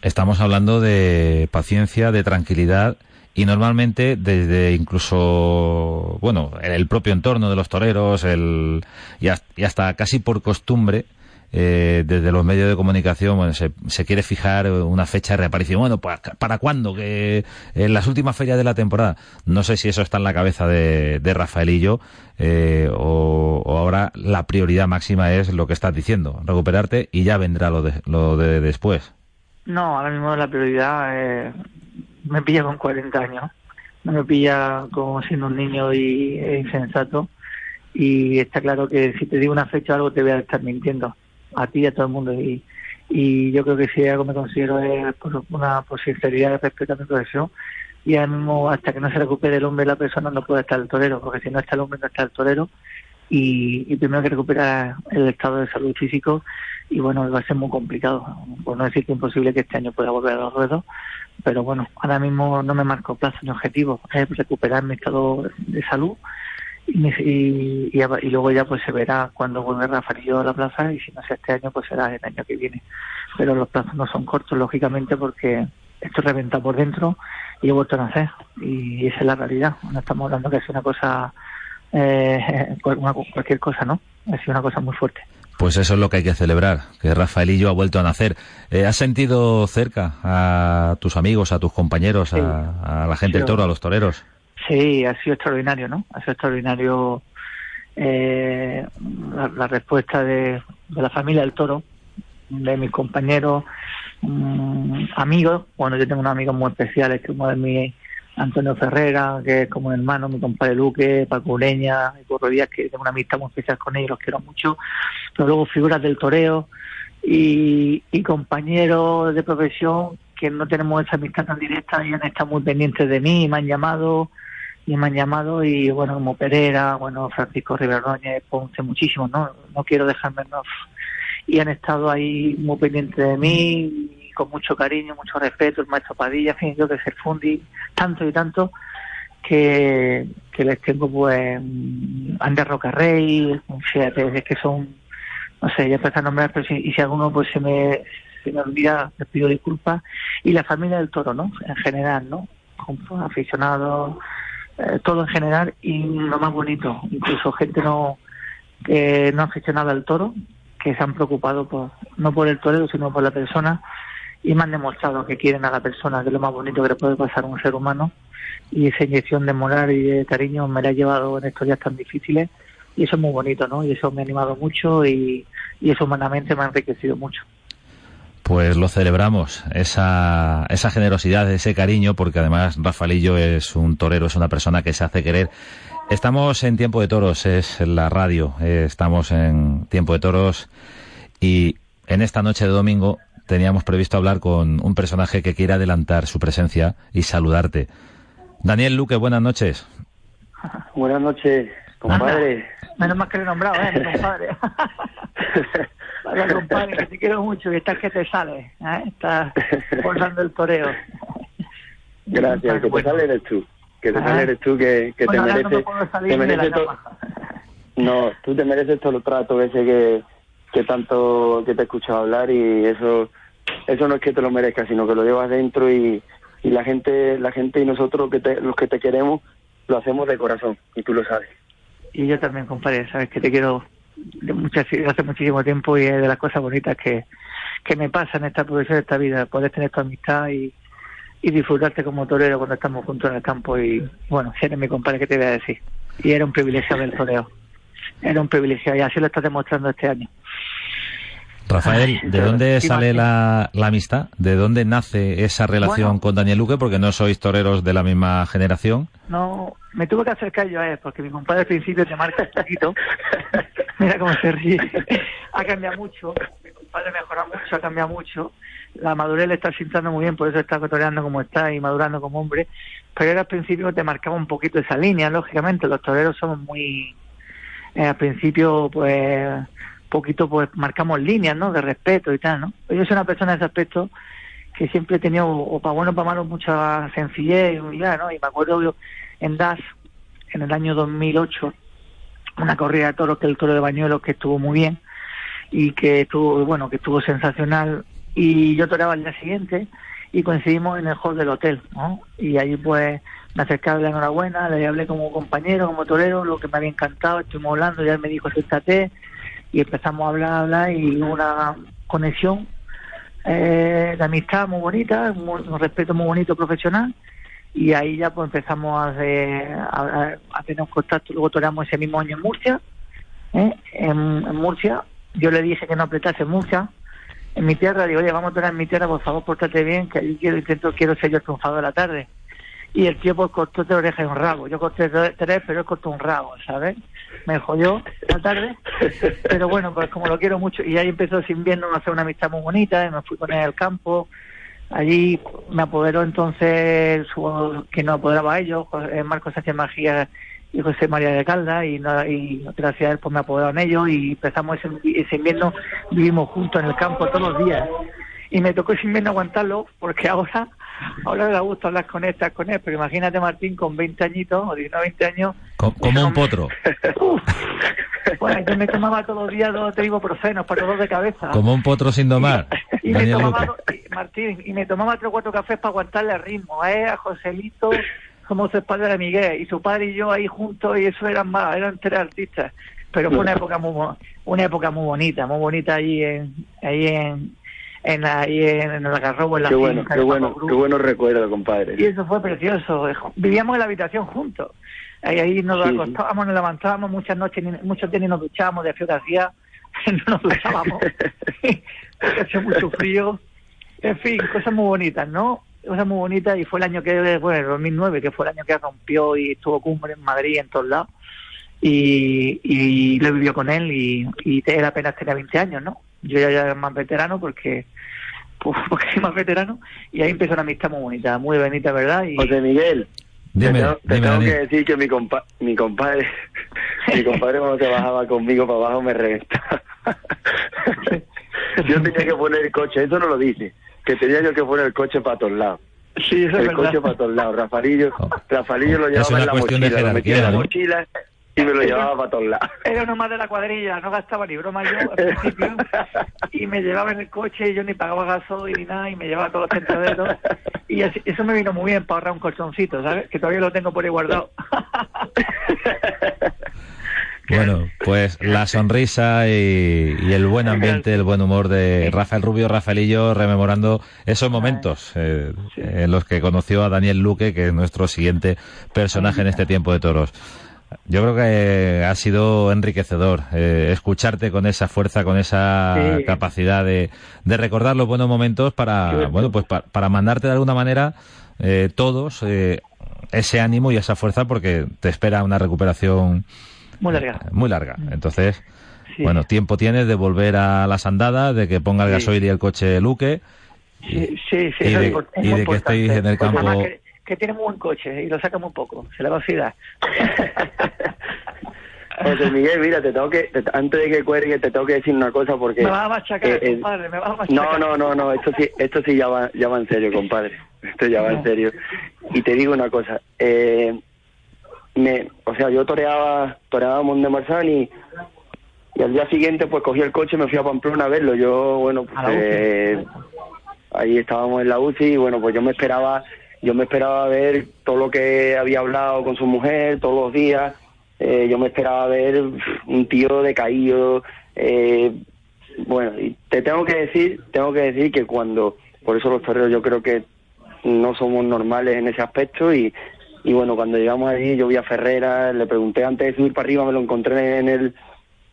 Estamos hablando de paciencia, de tranquilidad y normalmente desde incluso, bueno, el propio entorno de los toreros el, y, hasta, casi por costumbre, eh, desde los medios de comunicación bueno, se, se, quiere fijar una fecha de reaparición. Bueno, ¿para, para cuándo? Que en las últimas ferias de la temporada. No sé si eso está en la cabeza de, de Rafaelillo eh, o, o, ahora la prioridad máxima es lo que estás diciendo, recuperarte y ya vendrá lo de, lo de después. No, ahora mismo la prioridad es me pilla con 40 años, no me pilla como siendo un niño y e insensato. Y está claro que si te digo una fecha o algo te voy a estar mintiendo, a ti y a todo el mundo. Y, y yo creo que si algo me considero es por una por sinceridad y respeto a mi profesión. Y ahora mismo, hasta que no se recupere el hombre la persona, no puede estar el torero, porque si no está el hombre, no está el torero. Y, primero que recuperar el estado de salud físico y bueno, va a ser muy complicado, por no decir que imposible que este año pueda volver a los ruedos, pero bueno, ahora mismo no me marco plazo ni objetivo, es recuperar mi estado de salud y, y, luego ya pues se verá cuando vuelve Rafael a la plaza y si no sea este año pues será el año que viene. Pero los plazos no son cortos lógicamente porque esto reventa por dentro y he vuelto a nacer y esa es la realidad. No estamos hablando que es una cosa, eh, cualquier cosa, ¿no? Ha sido una cosa muy fuerte. Pues eso es lo que hay que celebrar, que Rafaelillo ha vuelto a nacer. Eh, ¿Has sentido cerca a tus amigos, a tus compañeros, a, la gente del toro, a los toreros? Sí, ha sido extraordinario, ¿no? Ha sido extraordinario eh, la, respuesta de, la familia del toro, de mis compañeros, mm, amigos. Bueno, yo tengo unos amigos muy especiales, que uno de mis Antonio Ferrera, que es como un hermano, mi compadre Luque, Paco Ureña, y Díaz, que tengo una amistad muy especial con ellos, los quiero mucho, pero luego figuras del toreo y, y compañeros de profesión que no tenemos esa amistad tan directa y han estado muy pendientes de mí, me han llamado, y me han llamado y bueno, como Pereira, bueno, Francisco Riverdóñez, Ponce, muchísimos, ¿no? No quiero dejarme Y han estado ahí muy pendientes de mí, y con mucho cariño, mucho respeto, el maestro Padilla, en fin, yo que ser fundi, tanto y tanto, que, que les tengo pues Ander Rocarrey, fíjate, es que son, no sé, ya empecé a nombrar, pero y si alguno pues se me, me olvida, les pido disculpas, y la familia del toro, ¿no? En general, ¿no? Aficionados, eh, todo en general, y lo más bonito, incluso gente no no aficionada al toro, que se han preocupado por, no por el torero, sino por la persona, y me han demostrado que quieren a la persona, que es lo más bonito que le puede pasar a un ser humano, y esa inyección de moral y de cariño me la ha llevado en estos días tan difíciles, y eso es muy bonito, ¿no? Y eso me ha animado mucho y, y eso humanamente me ha enriquecido mucho. Pues lo celebramos, esa, esa generosidad, ese cariño, porque además Rafaelillo es un torero, es una persona que se hace querer. Estamos en Tiempo de Toros, es la radio, eh, estamos en Tiempo de Toros y en esta noche de domingo teníamos previsto hablar con un personaje que quiere adelantar su presencia y saludarte. Daniel Luque, buenas noches. Buenas noches, compadre. Menos más que le he nombrado, ¿eh? compadre. Vaya, compadre, que te quiero mucho y estás que te sale. ¿eh? Estás forzando el toreo. Gracias, que te sale eres tú. Que te sale eres tú, que, que te mereces. No, te mereces todo, no, tú te mereces todo el trato ese que, que tanto que te he escuchado hablar y eso eso no es que te lo merezcas, sino que lo llevas dentro y, y la gente la gente y nosotros que te, los que te queremos lo hacemos de corazón y tú lo sabes. Y yo también, compadre, sabes que te quiero de muchas, hace muchísimo tiempo y es de las cosas bonitas que, que me pasa en esta profesión, esta vida, poder tener tu amistad y, y disfrutarte como torero cuando estamos juntos en el campo y bueno, si eres mi compadre, ¿qué te voy a decir? Y era un privilegio del toreo, era un privilegio y así lo estás demostrando este año. Rafael, ¿de dónde sale la, la, amistad? ¿De dónde nace esa relación con Daniel Luque? Porque no sois toreros de la misma generación. No, me tuve que acercar yo a él, porque mi compadre al principio te marca un poquito. Mira cómo se ríe. ha cambiado mucho. Mi compadre mejora mucho, ha cambiado mucho. La madurez le está sintiendo muy bien, por eso está toreando como está y madurando como hombre. Pero él al principio te marcaba un poquito esa línea, lógicamente. Los toreros somos muy. Eh, al principio, pues poquito pues marcamos líneas, ¿no? De respeto y tal, ¿no? Yo soy una persona de ese aspecto que siempre he tenido, o para bueno o para malo, mucha sencillez y humildad, ¿no? Y me acuerdo yo en DAS, en el año 2008, una corrida de toros que el toro de Bañuelos que estuvo muy bien y que estuvo, bueno, que estuvo sensacional y yo toreaba el día siguiente y coincidimos en el hall del hotel, ¿no? Y ahí pues me acerqué a la enhorabuena, le hablé como compañero, como torero, lo que me había encantado, estuvimos hablando, ya me dijo, siéntate, y empezamos a hablar, hablar y una conexión eh, de amistad muy bonita, un, respeto muy bonito profesional y ahí ya pues empezamos a, a, tener un contacto, luego toreamos ese mismo año en Murcia, ¿eh? en, Murcia, yo le dije que no apretase Murcia, en mi tierra, digo, oye, vamos a torear en mi tierra, por favor, pórtate bien, que allí quiero, intento, quiero ser yo el triunfador de la tarde. Y el tío pues cortó tres orejas y un rabo, yo corté tres, pero él cortó un rabo, ¿sabes? me jodió la tarde, pero bueno, pues como lo quiero mucho, y ahí empezó sin invierno a hacer una amistad muy bonita, y me fui con él al campo, allí me apoderó entonces su, que no apoderaba a ellos, eh, Marcos Sánchez Magía y José María de Calda, y, y gracias a él pues me apoderaron ellos, y empezamos ese, ese invierno, vivimos juntos en el campo todos los días, y me tocó ese invierno aguantarlo, porque ahora ahora da gusto hablar con esta, con él, pero imagínate Martín con 20 añitos o 19, 20 años. Como, un potro. bueno, yo me tomaba todos los días dos ibuprofenos para dolor de cabeza. Como un potro sin domar. Y, me tomaba, Martín, y me tomaba tres o cuatro cafés para aguantarle el ritmo, ¿eh? A Joselito, como su padre de Miguel, y su padre y yo ahí juntos, y eso eran más, eran tres artistas. Pero fue una época muy, una época muy bonita, muy bonita ahí en, ahí en, en, ahí en, el Algarrobo, en la qué bueno, qué bueno, qué bueno recuerdo, compadre. Y eso fue precioso. Vivíamos en la habitación juntos. Ahí, ahí nos acostábamos, nos levantábamos muchas noches, muchos días nos duchábamos de frío que hacía, no nos duchábamos, porque hacía mucho frío. En fin, cosas muy bonitas, ¿no? cosas muy bonitas y fue el año que, bueno, el 2009, que fue el año que rompió y estuvo cumbre en Madrid, en todos lados. Y, y lo vivió con él y, y él apenas tenía 20 años, ¿no? Yo ya era más veterano porque porque soy más veterano y ahí empezó una amistad muy bonita, muy bonita, ¿verdad? Y... José Miguel, Dime, te, dime, tengo Dani. que decir que mi, compa mi compadre, mi compadre cuando se bajaba conmigo para abajo me reventaba. yo tenía que poner el coche, eso no lo dice, que tenía yo que poner el coche para todos lados. Sí, eso es el coche para todos lados. Rafarillo, Oh. Rafarillo lo llevaba una en la mochila, lo metía en la mochila y me lo llevaba para todos lados. Era uno más de la cuadrilla, no gastaba ni broma yo al principio y me llevaba en el coche y yo ni pagaba gasoil ni nada y me llevaba todos los tentaderos y así- eso me vino muy bien para ahorrar un colchoncito, ¿sabes? Que todavía lo tengo por ahí guardado. Bueno, pues la sonrisa y, y el buen ambiente, el buen humor de Rafael Rubio, Rafaelillo, rememorando esos momentos eh, en los que conoció a Daniel Luque, que es nuestro siguiente personaje en este tiempo de toros. Yo creo que ha sido enriquecedor eh, escucharte con esa fuerza, con esa Sí. capacidad de, de recordar los buenos momentos para, bueno, pues pa- para mandarte de alguna manera eh, todos eh, ese ánimo y esa fuerza porque te espera una recuperación Muy larga. muy larga. Entonces, Sí. bueno, tiempo tienes de volver a las andadas, de que ponga el Sí. gasoil y el coche Luque. Sí, sí, sí, y de- es y que estéis en el Pues campo- que, tiene muy buen coche y lo saca muy poco, se le va a oxidar. José Miguel, mira, te tengo que, te- antes de que cuelgue, te tengo que decir una cosa porque... me vas a machacar, eh, eh, compadre, me vas a machacar. No, no, no, no, esto sí, esto sí ya va, ya va en serio, compadre. Esto ya va en serio. Y te digo una cosa, eh, me, o sea, yo toreaba, toreaba Montemarsan y, y al día siguiente pues cogí el coche y me fui a Pamplona a verlo. Yo, bueno, pues, la eh, ahí estábamos en la UCI y bueno, pues yo me esperaba, yo me esperaba ver todo lo que había hablado con su mujer todos los días. Eh, yo me esperaba ver un tío decaído, eh, bueno, y te tengo que decir, tengo que decir que cuando, por eso los toreros yo creo que no somos normales en ese aspecto y, y bueno, cuando llegamos allí yo vi a Ferrera, le pregunté antes de subir para arriba, me lo encontré en el,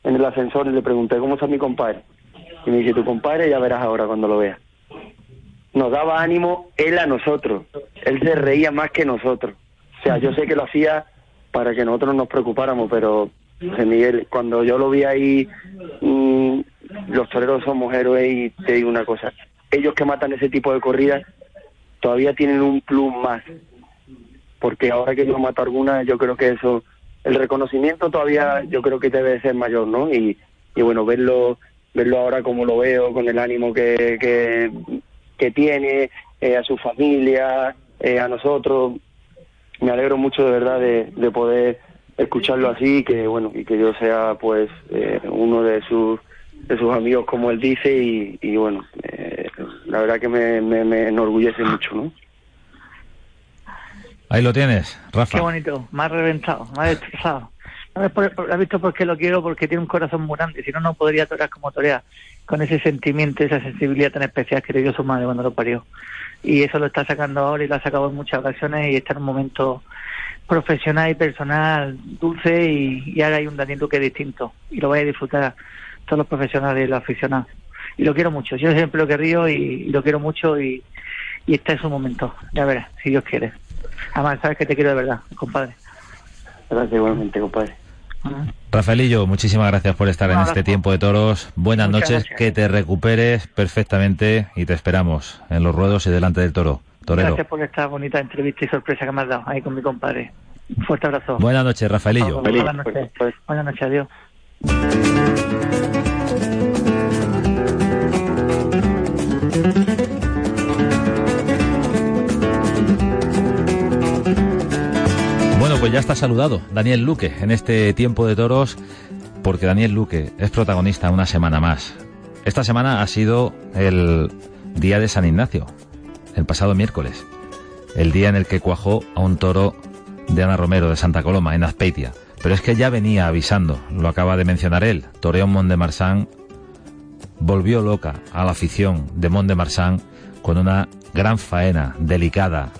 en el ascensor y le pregunté cómo está mi compadre. Y me dice, tu compadre ya verás ahora cuando lo veas. Nos daba ánimo él a nosotros, él se reía más que nosotros. O sea, yo sé que lo hacía para que nosotros nos preocupáramos, pero José Miguel, cuando yo lo vi ahí, mm, los toreros somos héroes y te digo una cosa, ellos que matan ese tipo de corridas todavía tienen un plus más, porque ahora que yo mato alguna, yo creo que eso, el reconocimiento todavía yo creo que debe ser mayor, ¿no? Y, y bueno, verlo verlo ahora como lo veo, con el ánimo que, que, que tiene, eh, a su familia, eh, a nosotros, me alegro mucho de verdad de, de poder escucharlo así y que bueno y que yo sea pues eh, uno de sus de sus amigos como él dice y, y bueno eh, la verdad que me, me, me enorgullece mucho no Ahí lo tienes, Rafa. Qué bonito, me ha reventado, me ha destrozado. No es por, por- ¿Has visto por qué lo quiero? Porque tiene un corazón muy grande, si no, no podría torear como torea, con ese sentimiento, esa sensibilidad tan especial que le dio su madre cuando lo parió. Y eso lo está sacando ahora y lo ha sacado en muchas ocasiones y está en un momento profesional y personal dulce y, ahora hay un Daniel Duque distinto y lo vais a disfrutar todos los profesionales y los aficionados. Y lo quiero mucho, yo siempre lo querría y, y lo quiero mucho y, y está en su momento, ya verás, si Dios quiere. Además, sabes que te quiero de verdad, compadre. gracias igualmente compadre Rafaelillo, muchísimas gracias por estar en este tiempo de toros. Buenas Muchas noches, gracias. que te recuperes perfectamente y te esperamos en los ruedos y delante del toro. Torero. Gracias por esta bonita entrevista y sorpresa que me has dado ahí con mi compadre. Un fuerte abrazo. Buenas noches, Rafaelillo. Buenas noches. Buenas noches, adiós. Pues ya está saludado Daniel Luque en este tiempo de toros, porque Daniel Luque es protagonista una semana más. Esta semana ha sido el día de San Ignacio, el pasado miércoles, el día en el que cuajó a un toro de Ana Romero de Santa Coloma, en Azpeitia. Pero es que ya venía avisando, lo acaba de mencionar él, Toreón Mont de Marsan volvió loca a la afición de Mont de Marsan con una gran faena, delicada,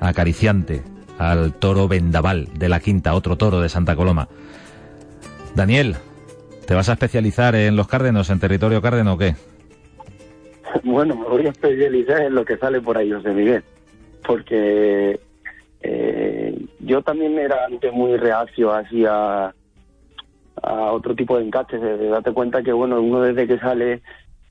acariciante al toro vendaval de la quinta, otro toro de Santa Coloma. Daniel, ¿te vas a especializar en los cárdenos, en territorio cárdeno o qué? bueno, me voy a especializar en lo que sale por ahí, José Miguel, porque eh, yo también era antes muy reacio hacia a otro tipo de encastes. De, date cuenta que, bueno, uno desde que sale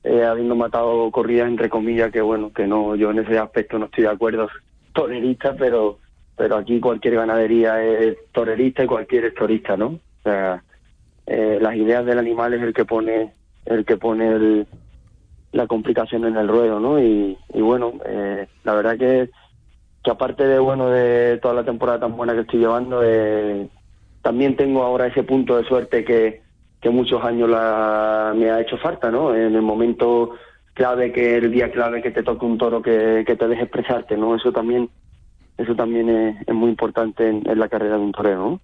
eh, habiendo matado corridas, entre comillas, que, bueno, que no, yo en ese aspecto no estoy de acuerdo, torerista, pero pero aquí cualquier ganadería es torerista y cualquier es torista, ¿no? O sea, eh, las ideas del animal es el que pone el que pone la complicación en el ruedo, ¿no? Y, bueno, eh, la verdad que, que aparte de bueno de toda la temporada tan buena que estoy llevando, eh, también tengo ahora ese punto de suerte que, que muchos años la, me ha hecho falta, ¿no? En el momento clave, que el día clave que te toque un toro que, que te deje expresarte, ¿no? Eso también eso también es, muy importante en, la carrera de un torero, ¿no?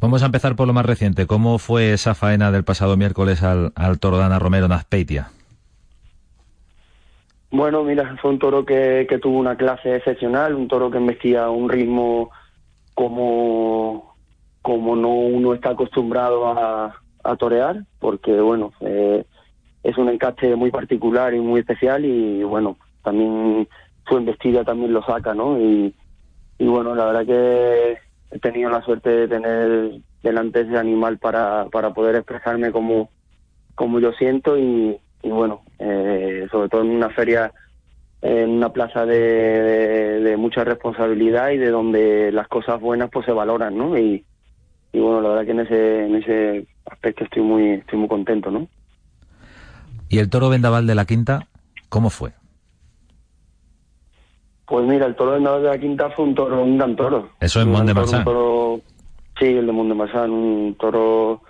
Vamos a empezar por lo más reciente. ¿Cómo fue esa faena del pasado miércoles al, al toro de Ana Romero en Azpeitia? Bueno, mira, fue un toro que, que tuvo una clase excepcional, un toro que embestía un ritmo como, como no uno está acostumbrado a, a torear, porque bueno, eh, es un encaste muy particular y muy especial y bueno, también su investida también lo saca, ¿no? Y, y bueno, la verdad que he tenido la suerte de tener delante ese animal para, para poder expresarme como, como yo siento y, y bueno, eh, sobre todo en una feria, en una plaza de, de, mucha responsabilidad y de donde las cosas buenas pues se valoran, ¿no? Y, y bueno, la verdad que en ese, en ese aspecto estoy muy, estoy muy contento, ¿no? ¿Y el toro vendaval de la quinta, cómo fue? Pues mira, el toro vendaval de la quinta fue un toro, un gran toro. Eso es de Sí, el de Mont de Marsan, un toro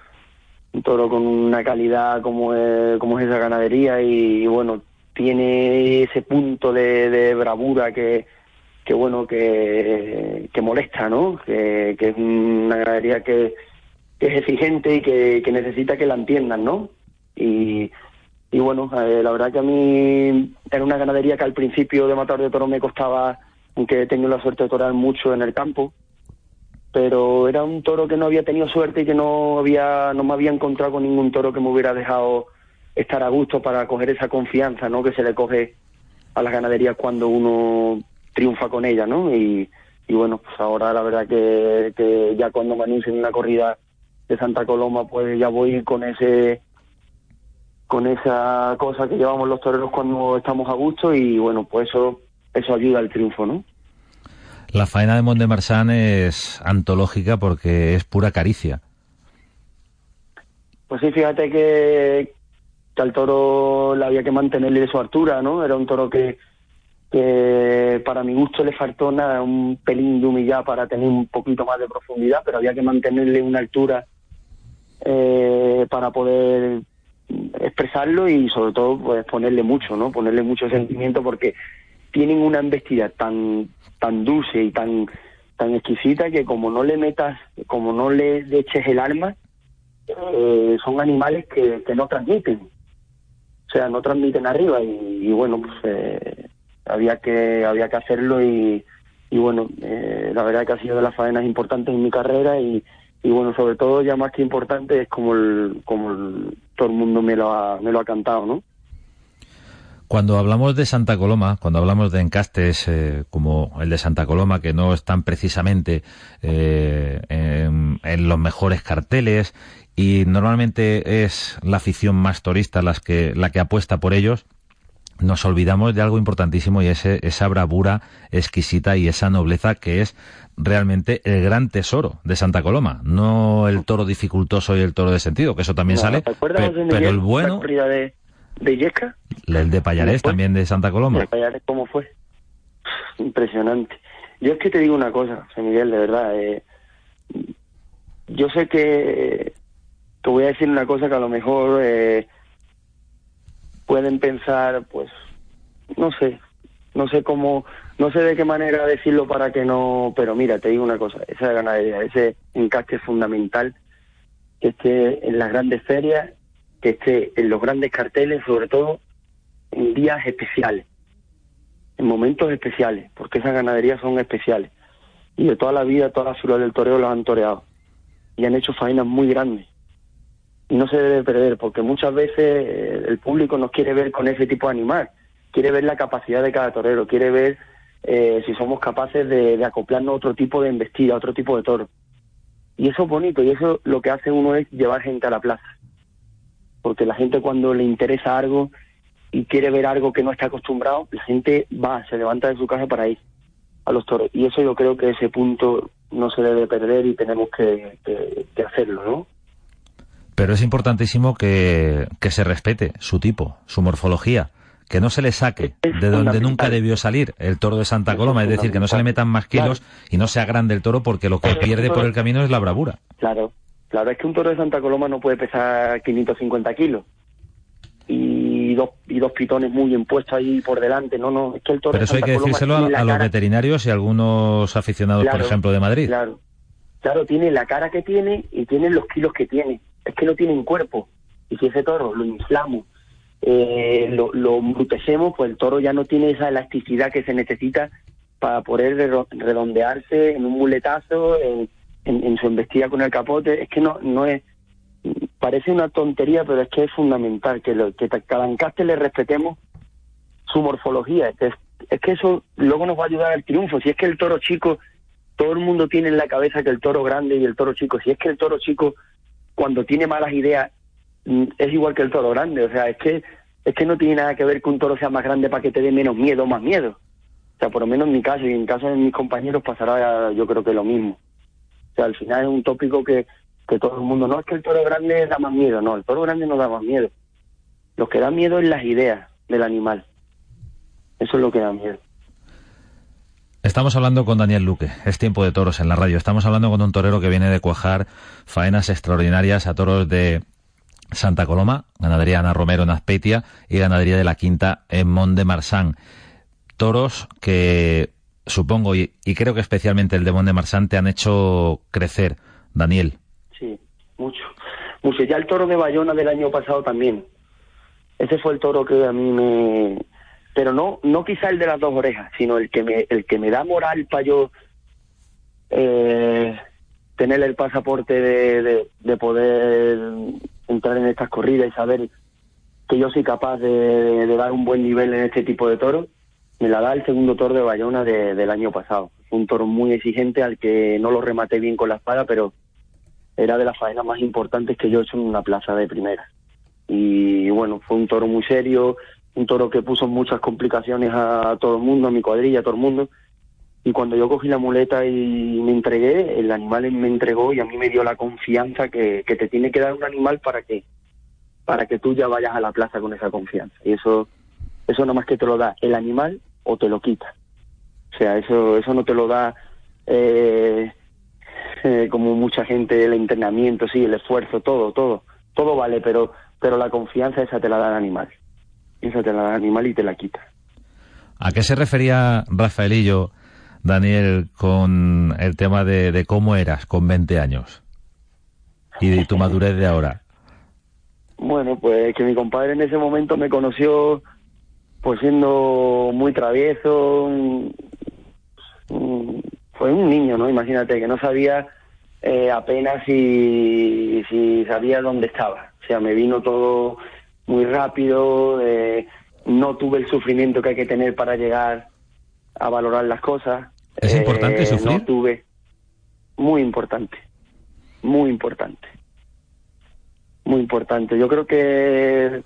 un toro con una calidad como es, como es esa ganadería y, bueno, tiene ese punto de, bravura que, que bueno, que, que molesta, ¿no? Que, que es una ganadería que, que es exigente y que, que necesita que la entiendan, ¿no? Y, y bueno, eh, la verdad que a mí era una ganadería que al principio de matar de toro me costaba, aunque he tenido la suerte de torar mucho en el campo, pero era un toro que no había tenido suerte y que no había no me había encontrado con ningún toro que me hubiera dejado estar a gusto para coger esa confianza no que se le coge a las ganaderías cuando uno triunfa con ella no y, y bueno pues ahora la verdad que, ya cuando me anuncien una corrida de Santa Coloma pues ya voy con ese con esa cosa que llevamos los toreros cuando estamos a gusto y bueno pues eso eso ayuda al triunfo no la faena de Mont de Marsan es antológica porque es pura caricia. Pues sí, fíjate que, al toro le había que mantenerle su altura, ¿no? Era un toro que, que para mi gusto le faltó nada, un pelín de humillar para tener un poquito más de profundidad, pero había que mantenerle una altura eh, para poder expresarlo y sobre todo pues ponerle mucho, ¿no? Ponerle mucho sentimiento porque tienen una embestida tan tan dulce y tan tan exquisita que como no le metas, como no le, eches el alma, eh, son animales que, que no transmiten. O sea, no transmiten arriba y, bueno, pues eh, había que había que hacerlo y, y bueno, eh, la verdad que ha sido de las faenas importantes en mi carrera y, y bueno, sobre todo ya más que importante es como el, como todo el mundo me lo ha, me lo ha cantado, ¿no? Cuando hablamos de Santa Coloma, cuando hablamos de encastes eh, como el de Santa Coloma, que no están precisamente eh, en, los mejores carteles y normalmente es la afición más turista la que apuesta por ellos, nos olvidamos de algo importantísimo y es esa bravura exquisita y esa nobleza que es realmente el gran tesoro de Santa Coloma, no el toro dificultoso y el toro de sentido, que eso también sale, pero el bueno de Yesca. El de Payarés también de Santa Coloma. De Payarés, ¿cómo fue? Impresionante. Yo es que te digo una cosa, José Miguel, de verdad. Eh, yo sé que te voy a decir una cosa que a lo mejor eh, pueden pensar, pues, no sé, no sé cómo, no sé de qué manera decirlo para que no, pero mira, te digo una cosa, esa ganadería, ese encaje fundamental que esté en las grandes ferias que esté en los grandes carteles, sobre todo en días especiales, en momentos especiales, porque esas ganaderías son especiales. Y de toda la vida, todas las ciudades del toreo las han toreado. Y han hecho faenas muy grandes. No se debe perder, porque muchas veces eh, el público nos quiere ver con ese tipo de animal. quiere ver la capacidad de cada torero, quiere ver eh, si somos capaces de, acoplarnos a otro tipo de embestida, a otro tipo de toro. Y eso es bonito, y eso lo que hace uno es llevar gente a la plaza. Porque la gente cuando le interesa algo y quiere ver algo que no está acostumbrado, la gente va, se levanta de su casa para ir a los toros. Y eso yo creo que ese punto no se debe perder y tenemos que, hacerlo, ¿no? Pero es importantísimo que, que se respete su tipo, su morfología que no se le saque de donde nunca debió salir el toro de Santa Coloma, es decir, que no se le metan más kilos y no se agrande el toro porque lo que pierde por el camino es la bravura. Claro, claro, es que un toro de Santa Coloma no puede pesar 550 kilos. Y dos, y dos pitones muy bien puestos ahí por delante, no, no, es que el toro Pero eso hay que decírselo a, los veterinarios y a algunos aficionados, por ejemplo, de Madrid. Claro, claro, tiene la cara que tiene y tiene los kilos que tiene, es que no tiene un cuerpo y si ese toro lo inflamos eh, lo, embrutecemos, pues el toro ya no tiene esa elasticidad que se necesita para poder redondearse en un muletazo, en, su embestida con el capote. Es que no, no es, parece una tontería, pero es que es fundamental que, lo, que cada encaste le respetemos su morfología. Es, es que eso luego nos va a ayudar al triunfo. Si es que el toro chico, todo el mundo tiene en la cabeza que el toro grande y el toro chico, si es que el toro chico, cuando tiene malas ideas, Mm, es igual que el toro grande, o sea, es que es que no tiene nada que ver que un toro sea más grande para que te dé menos miedo o más miedo. O sea, por lo menos en mi caso y en caso de mis compañeros pasará yo creo que lo mismo. O sea, al final es un tópico que, que todo el mundo, no es que el toro grande da más miedo, no, el toro grande no da más miedo. Lo que da miedo es las ideas del animal. Eso es lo que da miedo. Estamos hablando con Daniel Luque, es tiempo de toros en la radio. Estamos hablando con un torero que viene de cuajar faenas extraordinarias a toros de Santa Coloma, ganadería Ana Romero en Azpeitia y ganadería de la Quinta en Mont de Marsan. Toros que supongo y, creo que especialmente el de Mont de Marsan te han hecho crecer, Daniel. Sí, mucho. Mucho. Ya el toro de Bayona del año pasado también. Ese fue el toro que a mí me... Pero no, no quizá el de las dos orejas, sino el que me, el que me da moral para yo eh, tener el pasaporte de, de poder entrar en estas corridas y saber que yo soy capaz de, dar un buen nivel en este tipo de toros, me la da el segundo toro de Bayona del año pasado. un toro muy exigente al que no lo rematé bien con la espada, pero era de las faenas más importantes que yo he hecho en una plaza de primera. Y bueno, fue un toro muy serio, un toro que puso muchas complicaciones a todo el mundo, a mi cuadrilla, a todo el mundo. Y cuando yo cogí la muleta y me entregué, el animal me entregó y a mí me dio la confianza que, te tiene que dar un animal para que para que tú ya vayas a la plaza con esa confianza. Y eso eso más que te lo da el animal o te lo quita. O sea, eso eso no te lo da eh, eh, como mucha gente el entrenamiento, sí, el esfuerzo, todo, todo, todo vale, pero pero la confianza esa te la da el animal. Esa te la da el animal y te la quita. ¿A qué se refería Rafaelillo Daniel, con el tema de, cómo eras con 20 años y de tu madurez de ahora? Bueno, pues que mi compadre en ese momento me conoció pues siendo muy travieso, fue un niño, ¿no? Imagínate que no sabía eh, apenas si, si sabía dónde estaba. O sea, me vino todo muy rápido, eh, no tuve el sufrimiento que hay que tener para llegar a valorar las cosas. ¿Es importante eh, sufrir? No tuve. Muy importante. Muy importante. Muy importante. Yo creo que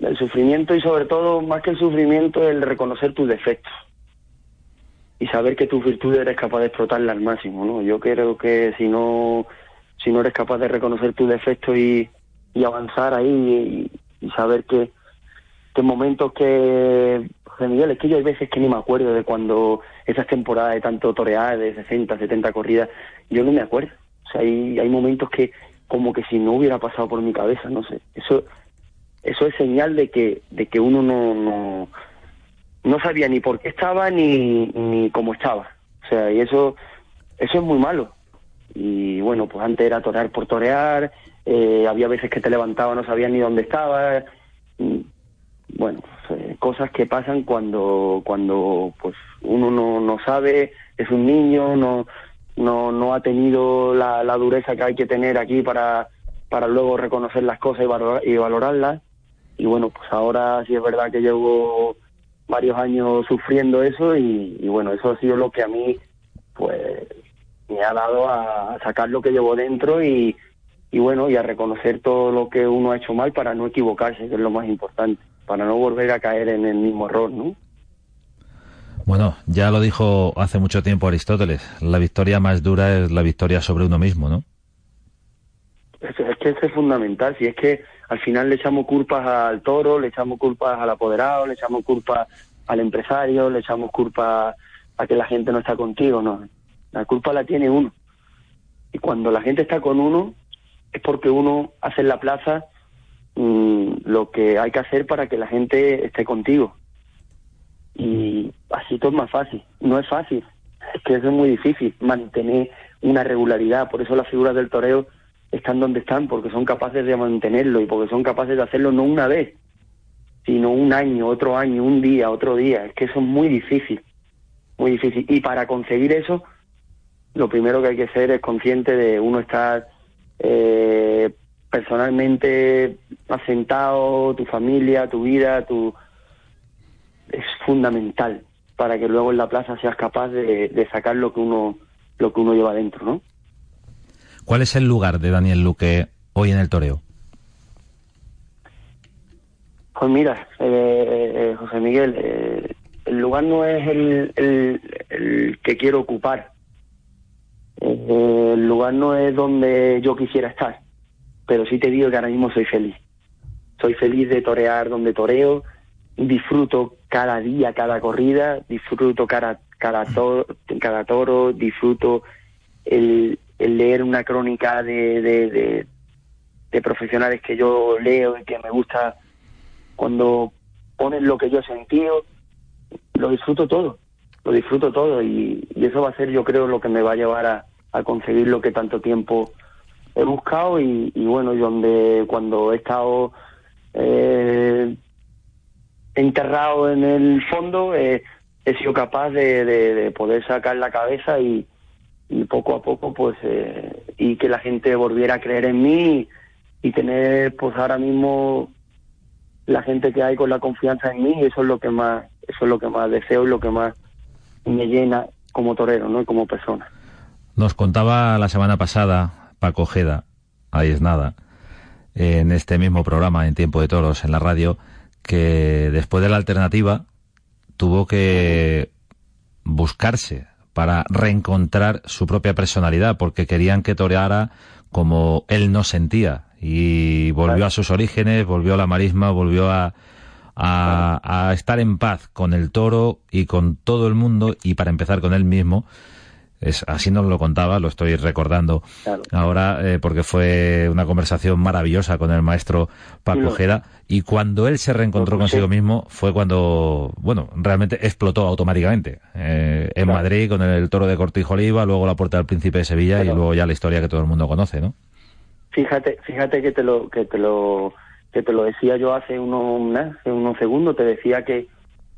el sufrimiento y sobre todo, más que el sufrimiento, el reconocer tus defectos y saber que tus virtudes eres capaz de explotarlas al máximo, ¿no? Yo creo que si no si no eres capaz de reconocer tus defectos y, y avanzar ahí y, saber que, que momentos que Miguel, es que yo hay veces que ni me acuerdo de cuando esas temporadas de tanto torear, de 60, 70 corridas, yo no me acuerdo. O sea, hay, hay momentos que como que si no hubiera pasado por mi cabeza, no sé. Eso eso es señal de que de que uno no no, no sabía ni por qué estaba ni, ni cómo estaba. O sea, y eso eso es muy malo. Y bueno, pues antes era torear por torear, eh, había veces que te levantaba, no sabías ni dónde estaba. Bueno, eh, cosas que pasan cuando cuando pues uno no, no sabe es un niño no no no ha tenido la, dureza que hay que tener aquí para para luego reconocer las cosas y, y valorarlas y bueno, pues ahora sí es verdad que llevo varios años sufriendo eso y, bueno, eso ha sido lo que a mí pues me ha dado a, sacar lo que llevo dentro y, y bueno, y a reconocer todo lo que uno ha hecho mal para no equivocarse, que es lo más importante, para no volver a caer en el mismo error, ¿no? Bueno, ya lo dijo hace mucho tiempo Aristóteles, la victoria más dura es la victoria sobre uno mismo, ¿no? Es, es que eso es fundamental, si es que al final le echamos culpas al toro, le echamos culpas al apoderado, le echamos culpas al empresario, le echamos culpas a que la gente no está contigo, no. La culpa la tiene uno. Y cuando la gente está con uno, es porque uno hace en la plaza mm, lo que hay que hacer para que la gente esté contigo. Y así todo es más fácil. No es fácil, es que eso es muy difícil, mantener una regularidad. Por eso las figuras del toreo están donde están, porque son capaces de mantenerlo y porque son capaces de hacerlo no una vez, sino un año, otro año, un día, otro día. Es que eso es muy difícil, muy difícil. Y para conseguir eso, lo primero que hay que ser es consciente de uno estar eh, personalmente asentado, tu familia, tu vida, tu es fundamental para que luego en la plaza seas capaz de, de sacar lo que uno lo que uno lleva dentro, ¿no? ¿Cuál es el lugar de Daniel Luque hoy en el toreo? Pues mira, eh, eh, José Miguel, eh, el lugar no es el, el, que quiero ocupar. El lugar no es donde yo quisiera estar, pero sí te digo que ahora mismo soy feliz. Soy feliz de torear donde toreo, disfruto cada día, cada corrida, disfruto cada, cada, cada toro, disfruto el, el leer una crónica de, de, de, profesionales que yo leo y que me gusta cuando ponen lo que yo he sentido, lo disfruto todo, lo disfruto todo y, eso va a ser yo creo lo que me va a llevar a, a conseguir lo que tanto tiempo he buscado y, bueno, y donde cuando he estado eh, enterrado en el fondo eh, he sido capaz de, de, poder sacar la cabeza y, y poco a poco pues eh, y que la gente volviera a creer en mí y, tener pues ahora mismo la gente que hay con la confianza en mí eso es lo que más eso es lo que más deseo y lo que más me llena como torero no y como persona nos contaba la semana pasada Paco Jeda ahí es nada en este mismo programa en Tiempo de Toros en la radio que después de la alternativa tuvo que buscarse para reencontrar su propia personalidad, porque querían que toreara como él no sentía. Y volvió a sus orígenes, volvió a la marisma, volvió a, a, estar en paz con el toro y con todo el mundo, y para empezar con él mismo, es, así nos lo contaba, lo estoy recordando ahora, eh, porque fue una conversación maravillosa con el maestro Paco Jeda. Y cuando él se reencontró consigo mismo, fue cuando, bueno, realmente explotó automáticamente. Eh, en Madrid, con el toro de Cortijo Oliva, luego la puerta del Príncipe de Sevilla y luego ya la historia que todo el mundo conoce, ¿no? Fíjate, fíjate que te lo, que te lo, que te lo decía yo hace unos, hace unos segundos, te decía que,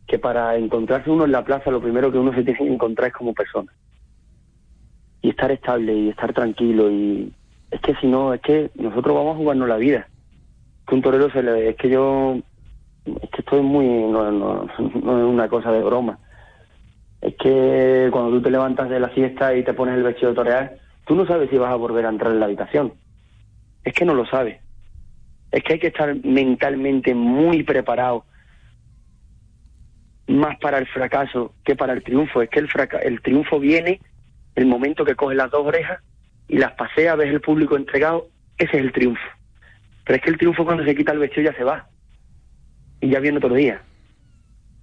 que para encontrarse uno en la plaza, lo primero que uno se tiene que encontrar es como persona y estar estable y estar tranquilo y es que si no, es que nosotros vamos a jugarnos la vida. Que un torero se le... Es que yo... Es que estoy muy... No, no, no es una cosa de broma. Es que cuando tú te levantas de la fiesta y te pones el vestido de torear, tú no sabes si vas a volver a entrar en la habitación. Es que no lo sabes. Es que hay que estar mentalmente muy preparado más para el fracaso que para el triunfo. Es que el, el triunfo viene el momento que coges las dos orejas y las paseas, ves el público entregado, ese es el triunfo. Pero es que el triunfo cuando se quita el vestido ya se va. Y ya viene otro día.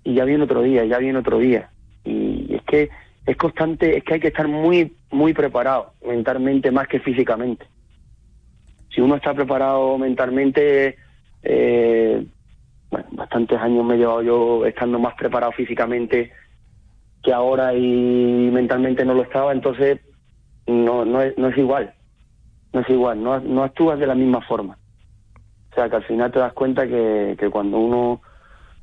Y ya viene otro día, ya viene otro día. Y es que es constante, es que hay que estar muy, muy preparado mentalmente más que físicamente. Si uno está preparado mentalmente, eh, bueno, bastantes años me he llevado yo estando más preparado físicamente que ahora y mentalmente no lo estaba, entonces no, no, es, no es igual, no es igual, no, no actúas de la misma forma. O sea que al final te das cuenta que, que cuando uno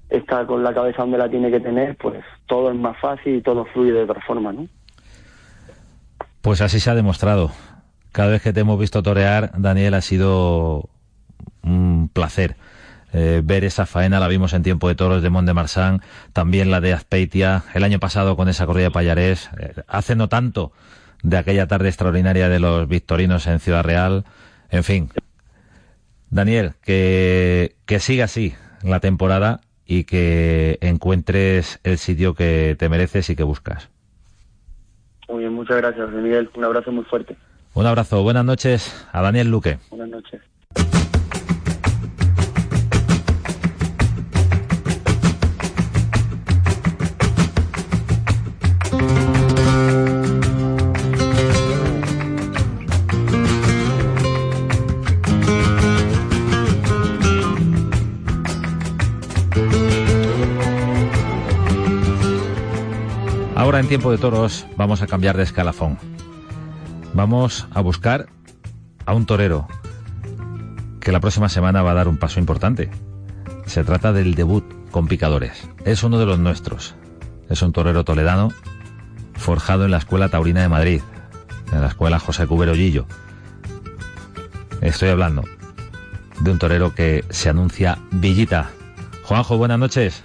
está con la cabeza donde la tiene que tener, pues todo es más fácil y todo fluye de otra forma, ¿no? Pues así se ha demostrado. Cada vez que te hemos visto torear, Daniel, ha sido un placer eh, ver esa faena, la vimos en tiempo de toros de Mont de Marsan, también la de Azpeitia, el año pasado con esa corrida de Payarés, eh, hace no tanto de aquella tarde extraordinaria de los victorinos en Ciudad Real, en fin. Daniel, que, que siga así la temporada y que encuentres el sitio que te mereces y que buscas. Muy bien, muchas gracias, Miguel. Un abrazo muy fuerte. Un abrazo. Buenas noches a Daniel Luque. Buenas noches. Ahora en tiempo de toros vamos a cambiar de escalafón. Vamos a buscar a un torero que la próxima semana va a dar un paso importante. Se trata del debut con picadores. Es uno de los nuestros. Es un torero toledano forjado en la Escuela Taurina de Madrid, en la Escuela José Cubero Gillo. Estoy hablando de un torero que se anuncia Villita. Juanjo, buenas noches.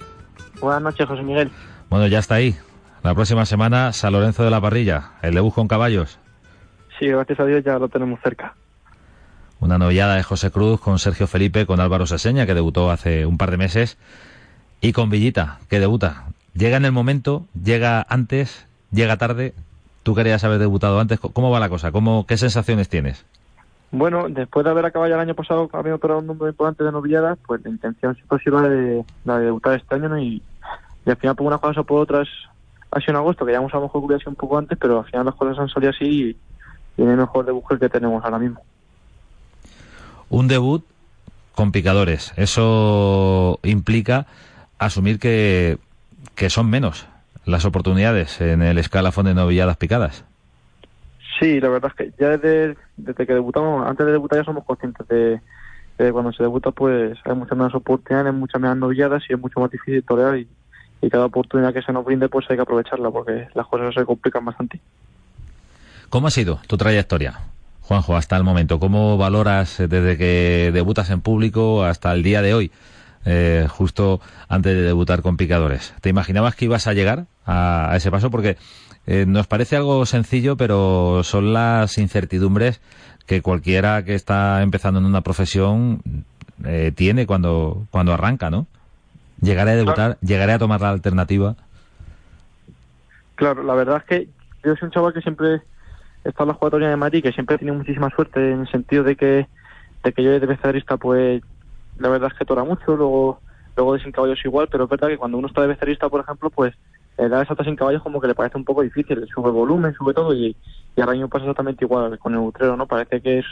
Buenas noches, José Miguel. Bueno, ya está ahí. La próxima semana, San Lorenzo de la Parrilla, el debut con caballos. Sí, gracias a Dios ya lo tenemos cerca. Una novillada de José Cruz con Sergio Felipe, con Álvaro Seseña, que debutó hace un par de meses, y con Villita, que debuta. Llega en el momento, llega antes, llega tarde. Tú querías haber debutado antes. ¿Cómo va la cosa? ¿Cómo, ¿Qué sensaciones tienes? Bueno, después de haber acabado el año pasado habiendo operado un número importante de novilladas, pues la intención si posible de, la de debutar este año y, y al final por una cosa o por otras ha sido en agosto, que ya hemos a lo mejor sido un poco antes, pero al final las cosas han salido así y, el mejor debut que tenemos ahora mismo. Un debut con picadores. Eso implica asumir que, que son menos las oportunidades en el escalafón de novilladas picadas. Sí, la verdad es que ya desde, desde que debutamos, antes de debutar ya somos conscientes de, de cuando se debuta pues hay muchas menos oportunidades, muchas menos novilladas y es mucho más difícil torear y, y cada oportunidad que se nos brinde pues hay que aprovecharla porque las cosas se complican bastante. ¿Cómo ha sido tu trayectoria, Juanjo, hasta el momento? ¿Cómo valoras desde que debutas en público hasta el día de hoy, eh, justo antes de debutar con picadores? ¿Te imaginabas que ibas a llegar a, a ese paso? Porque eh, nos parece algo sencillo, pero son las incertidumbres que cualquiera que está empezando en una profesión eh, tiene cuando, cuando arranca, ¿no? Llegaré a debutar, llegaré a tomar la alternativa. Claro, la verdad es que yo soy un chaval que siempre está en la jugatoria de Madrid, que siempre he tenido muchísima suerte en el sentido de que, de que yo de becerrista, pues la verdad es que tora mucho, luego, luego de sin caballos igual, pero es verdad que cuando uno está de becerrista, por ejemplo, pues eh, dar salto sin caballos como que le parece un poco difícil, sube volumen, sube todo y, y ahora mismo pasa exactamente igual con el utrero, ¿no? Parece que es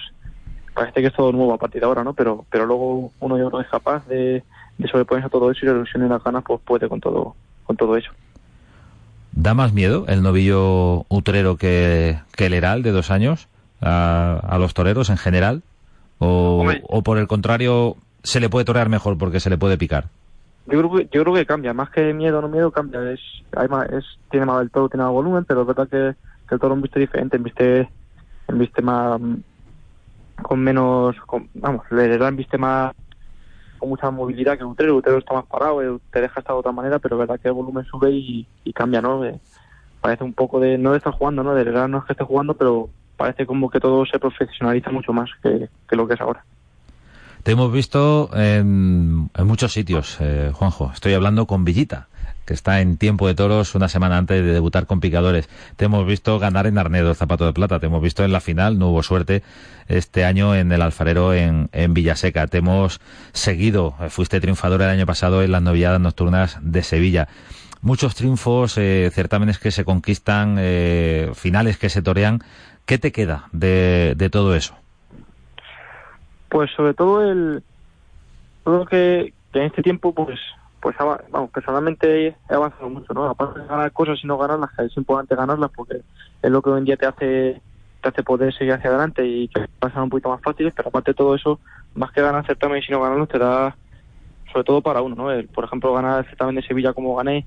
parece que es todo nuevo a partir de ahora, ¿no? Pero pero luego uno y otro es capaz de, de sobreponerse a todo eso y la ilusión y las ganas pues puede con todo con todo eso. ¿Da más miedo el novillo utrero que, que el heral de dos años a, a los toreros en general? O, ¿O por el contrario se le puede torear mejor porque se le puede picar? Yo creo que, yo creo que cambia, más que miedo o no miedo, cambia. Es, hay más, es, tiene más el toro, tiene más volumen, pero es verdad que, que el toro viste diferente, en viste, viste más, con menos, con, vamos, le dan viste más, con mucha movilidad que el Utero, el Utero está más parado, te deja estar de otra manera, pero verdad que el volumen sube y, y cambia, ¿no? Eh, parece un poco de, no de estar jugando, ¿no? De verdad no es que esté jugando, pero parece como que todo se profesionaliza mucho más que, que lo que es ahora. Te hemos visto en, en muchos sitios, eh, Juanjo. Estoy hablando con Villita, está en tiempo de toros una semana antes de debutar con picadores. Te hemos visto ganar en Arnedo el zapato de plata. Te hemos visto en la final, no hubo suerte este año en el alfarero en, en Villaseca. Te hemos seguido, fuiste triunfador el año pasado en las novilladas nocturnas de Sevilla. Muchos triunfos, eh, certámenes que se conquistan, eh, finales que se torean. ¿Qué te queda de, de todo eso? Pues sobre todo el todo que, que en este tiempo pues pues vamos personalmente he avanzado mucho no aparte de ganar cosas y no ganarlas es importante ganarlas porque es lo que hoy en día te hace te hace poder seguir hacia adelante y que pasan un poquito más fáciles pero aparte de todo eso más que ganar certamen y si no ganarlos te da sobre todo para uno no el, por ejemplo ganar certamen de Sevilla como gané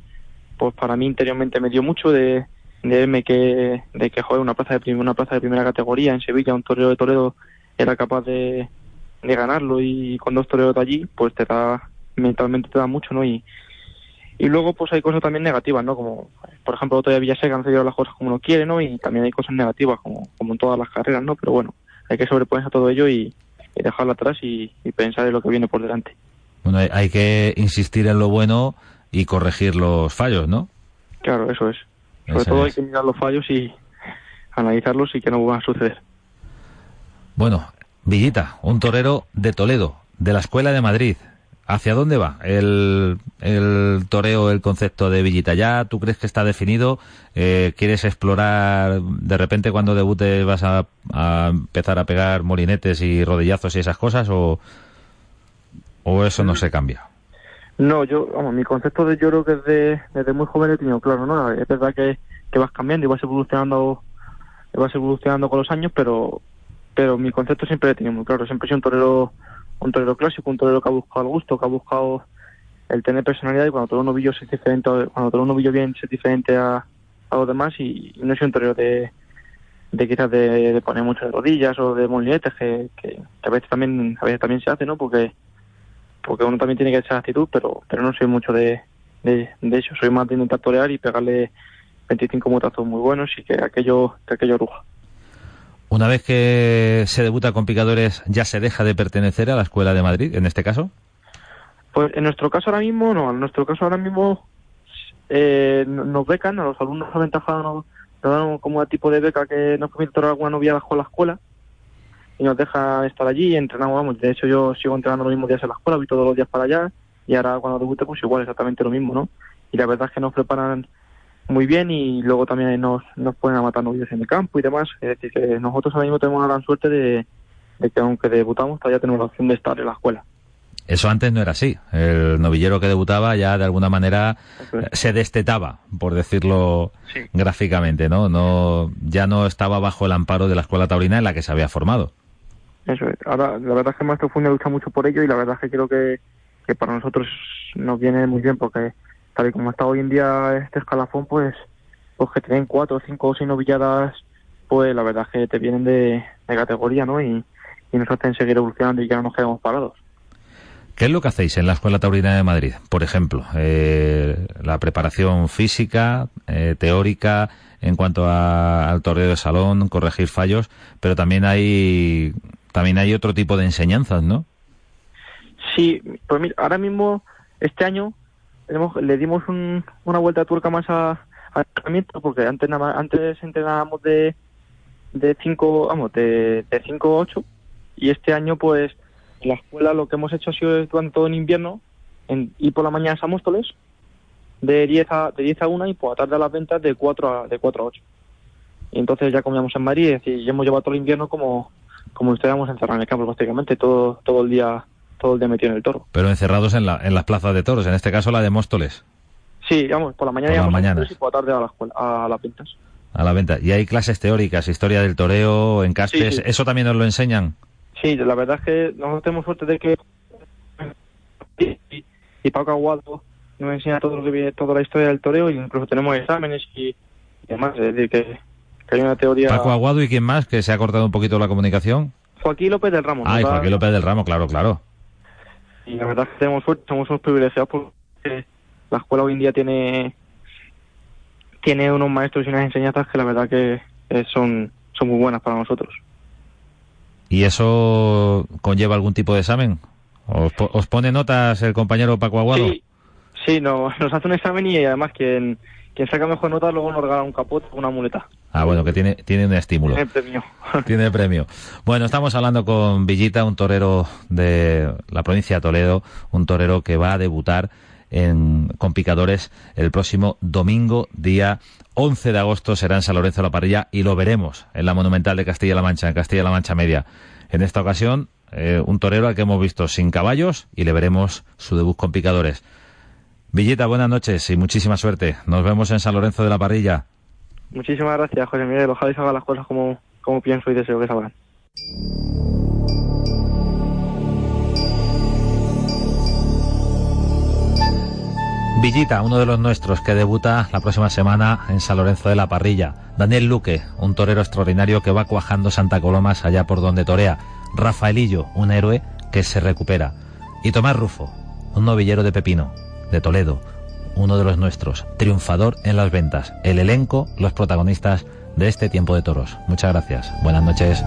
pues para mí interiormente me dio mucho de de verme que de que joder una plaza de una plaza de primera categoría en Sevilla un torero de Toledo era capaz de de ganarlo y con dos toreros de allí, pues te da, mentalmente te da mucho, ¿no? Y, y luego pues hay cosas también negativas, ¿no? Como, por ejemplo, todavía Villaseca no se lleva las cosas como uno quiere, ¿no? Y también hay cosas negativas, como, como en todas las carreras, ¿no? Pero bueno, hay que sobreponerse a todo ello y, dejarlo atrás y, pensar en lo que viene por delante. Bueno, hay, que insistir en lo bueno y corregir los fallos, ¿no? Claro, eso es. Sobre todo hay que mirar los fallos y analizarlos y que no vuelvan a suceder. Bueno, Villita, un torero de Toledo, de la Escuela de Madrid. ¿Hacia dónde va el, el toreo, el concepto de Villita? ¿Ya tú crees que está definido? Eh, ¿Quieres explorar, de repente cuando debutes vas a, empezar a pegar molinetes y rodillazos y esas cosas? ¿O, o eso no se cambia? No, yo, vamos, mi concepto de yo creo que desde, desde muy joven he tenido claro, ¿no? Es verdad que, que vas cambiando y vas evolucionando, vas evolucionando con los años, pero pero mi concepto siempre he tenido muy claro, siempre he sido un torero, un torero clásico, un torero que ha buscado el gusto, que ha buscado el tener personalidad y cuando todo un novillo es diferente, cuando todo un novillo bien es diferente a, los demás y, no soy un torero de, de quizás de, poner muchas rodillas o de molinetes que, a veces también a veces también se hace, ¿no? Porque porque uno también tiene que echar actitud, pero pero no soy mucho de, de, de eso, soy más de intentar torear y pegarle 25 mutazos muy buenos y que aquello que aquello ruja. Una vez que se debuta con picadores, ¿ya se deja de pertenecer a la Escuela de Madrid, en este caso? Pues en nuestro caso ahora mismo, no. En nuestro caso ahora mismo eh, nos becan, a los alumnos aventajados nos, dan como un tipo de beca que nos permite tocar alguna novia con la escuela y nos deja estar allí y entrenamos, vamos. De hecho, yo sigo entrenando los mismos días en la escuela, voy todos los días para allá y ahora cuando debute, pues igual exactamente lo mismo, ¿no? Y la verdad es que nos preparan muy bien y luego también nos, nos ponen a matar novillos en el campo y demás. Es decir, que nosotros ahora mismo tenemos la gran suerte de, que aunque debutamos todavía tenemos la opción de estar en la escuela. Eso antes no era así. El novillero que debutaba ya de alguna manera se destetaba, por decirlo gráficamente, ¿no? No, ya no estaba bajo el amparo de la escuela taurina en la que se había formado. Eso es. Ahora, la verdad es que Maestro Funde lucha mucho por ello y la verdad es que creo que, que para nosotros nos viene muy bien porque tal y como está hoy en día este escalafón, pues, pues que tienen cuatro, cinco o seis novilladas, pues la verdad es que te vienen de, categoría, ¿no? Y, y nos hacen seguir evolucionando y ya no nos quedamos parados. ¿Qué es lo que hacéis en la Escuela Taurina de Madrid? Por ejemplo, eh, la preparación física, eh, teórica, en cuanto al torneo de salón, corregir fallos, pero también hay también hay otro tipo de enseñanzas, ¿no? Sí, pues mira, ahora mismo, este año, le dimos una vuelta de tuerca más a, entrenamiento porque antes antes entrenábamos de de 5 vamos de, de 5 a 8 y este año pues en la escuela lo que hemos hecho ha sido durante todo el invierno en, ir por la mañana a Móstoles de 10 a de 10 a 1 y por la tarde a las ventas de 4 a de 4 a 8 y entonces ya comíamos en Madrid y hemos llevado todo el invierno como como estuviéramos encerrados en el campo prácticamente todo todo el día todo el día metido en el toro. Pero encerrados en, la, en las plazas de toros, en este caso la de Móstoles. Sí, vamos, por la mañana por las y por la tarde a, la escuela, a las ventas. A la venta. ¿Y hay clases teóricas, historia del toreo, en castes? ¿Eso también nos lo enseñan? Sí, la verdad es que nosotros tenemos suerte de que y, y Paco Aguado nos enseña todo lo que viene, toda la historia del toreo y incluso tenemos exámenes y, demás. Es decir, que, hay una teoría... Paco Aguado y quién más, que se ha cortado un poquito la comunicación. Joaquín López del Ramo. Ah, Joaquín López del Ramo, claro, claro y la verdad es que tenemos suerte, somos unos privilegiados porque la escuela hoy en día tiene tiene unos maestros y unas enseñanzas que la verdad que son, son muy buenas para nosotros. ¿Y eso conlleva algún tipo de examen? ¿Os, pone notas el compañero Paco Aguado? Sí, sí no, nos hace un examen y además quien, quien saca mejor nota luego nos regala un capote o una muleta. Ah, bueno, que tiene, tiene un estímulo. Tiene premio. tiene premio. Bueno, estamos hablando con Villita, un torero de la provincia de Toledo, un torero que va a debutar en, con picadores el próximo domingo, día 11 de agosto, será en San Lorenzo de la Parrilla y lo veremos en la Monumental de Castilla-La Mancha, en Castilla-La Mancha Media. En esta ocasión, eh, un torero al que hemos visto sin caballos y le veremos su debut con picadores. Villita, buenas noches y muchísima suerte. Nos vemos en San Lorenzo de la Parrilla. Muchísimas gracias, José Miguel. Ojalá haga las cosas como, como pienso y deseo que salgan. Villita, uno de los nuestros que debuta la próxima semana en San Lorenzo de la Parrilla. Daniel Luque, un torero extraordinario que va cuajando Santa Colomas allá por donde torea. Rafaelillo, un héroe que se recupera. Y Tomás Rufo, un novillero de Pepino, de Toledo, uno de los nuestros, triunfador en las ventas, el elenco, los protagonistas de este tiempo de toros. Muchas gracias. Buenas noches.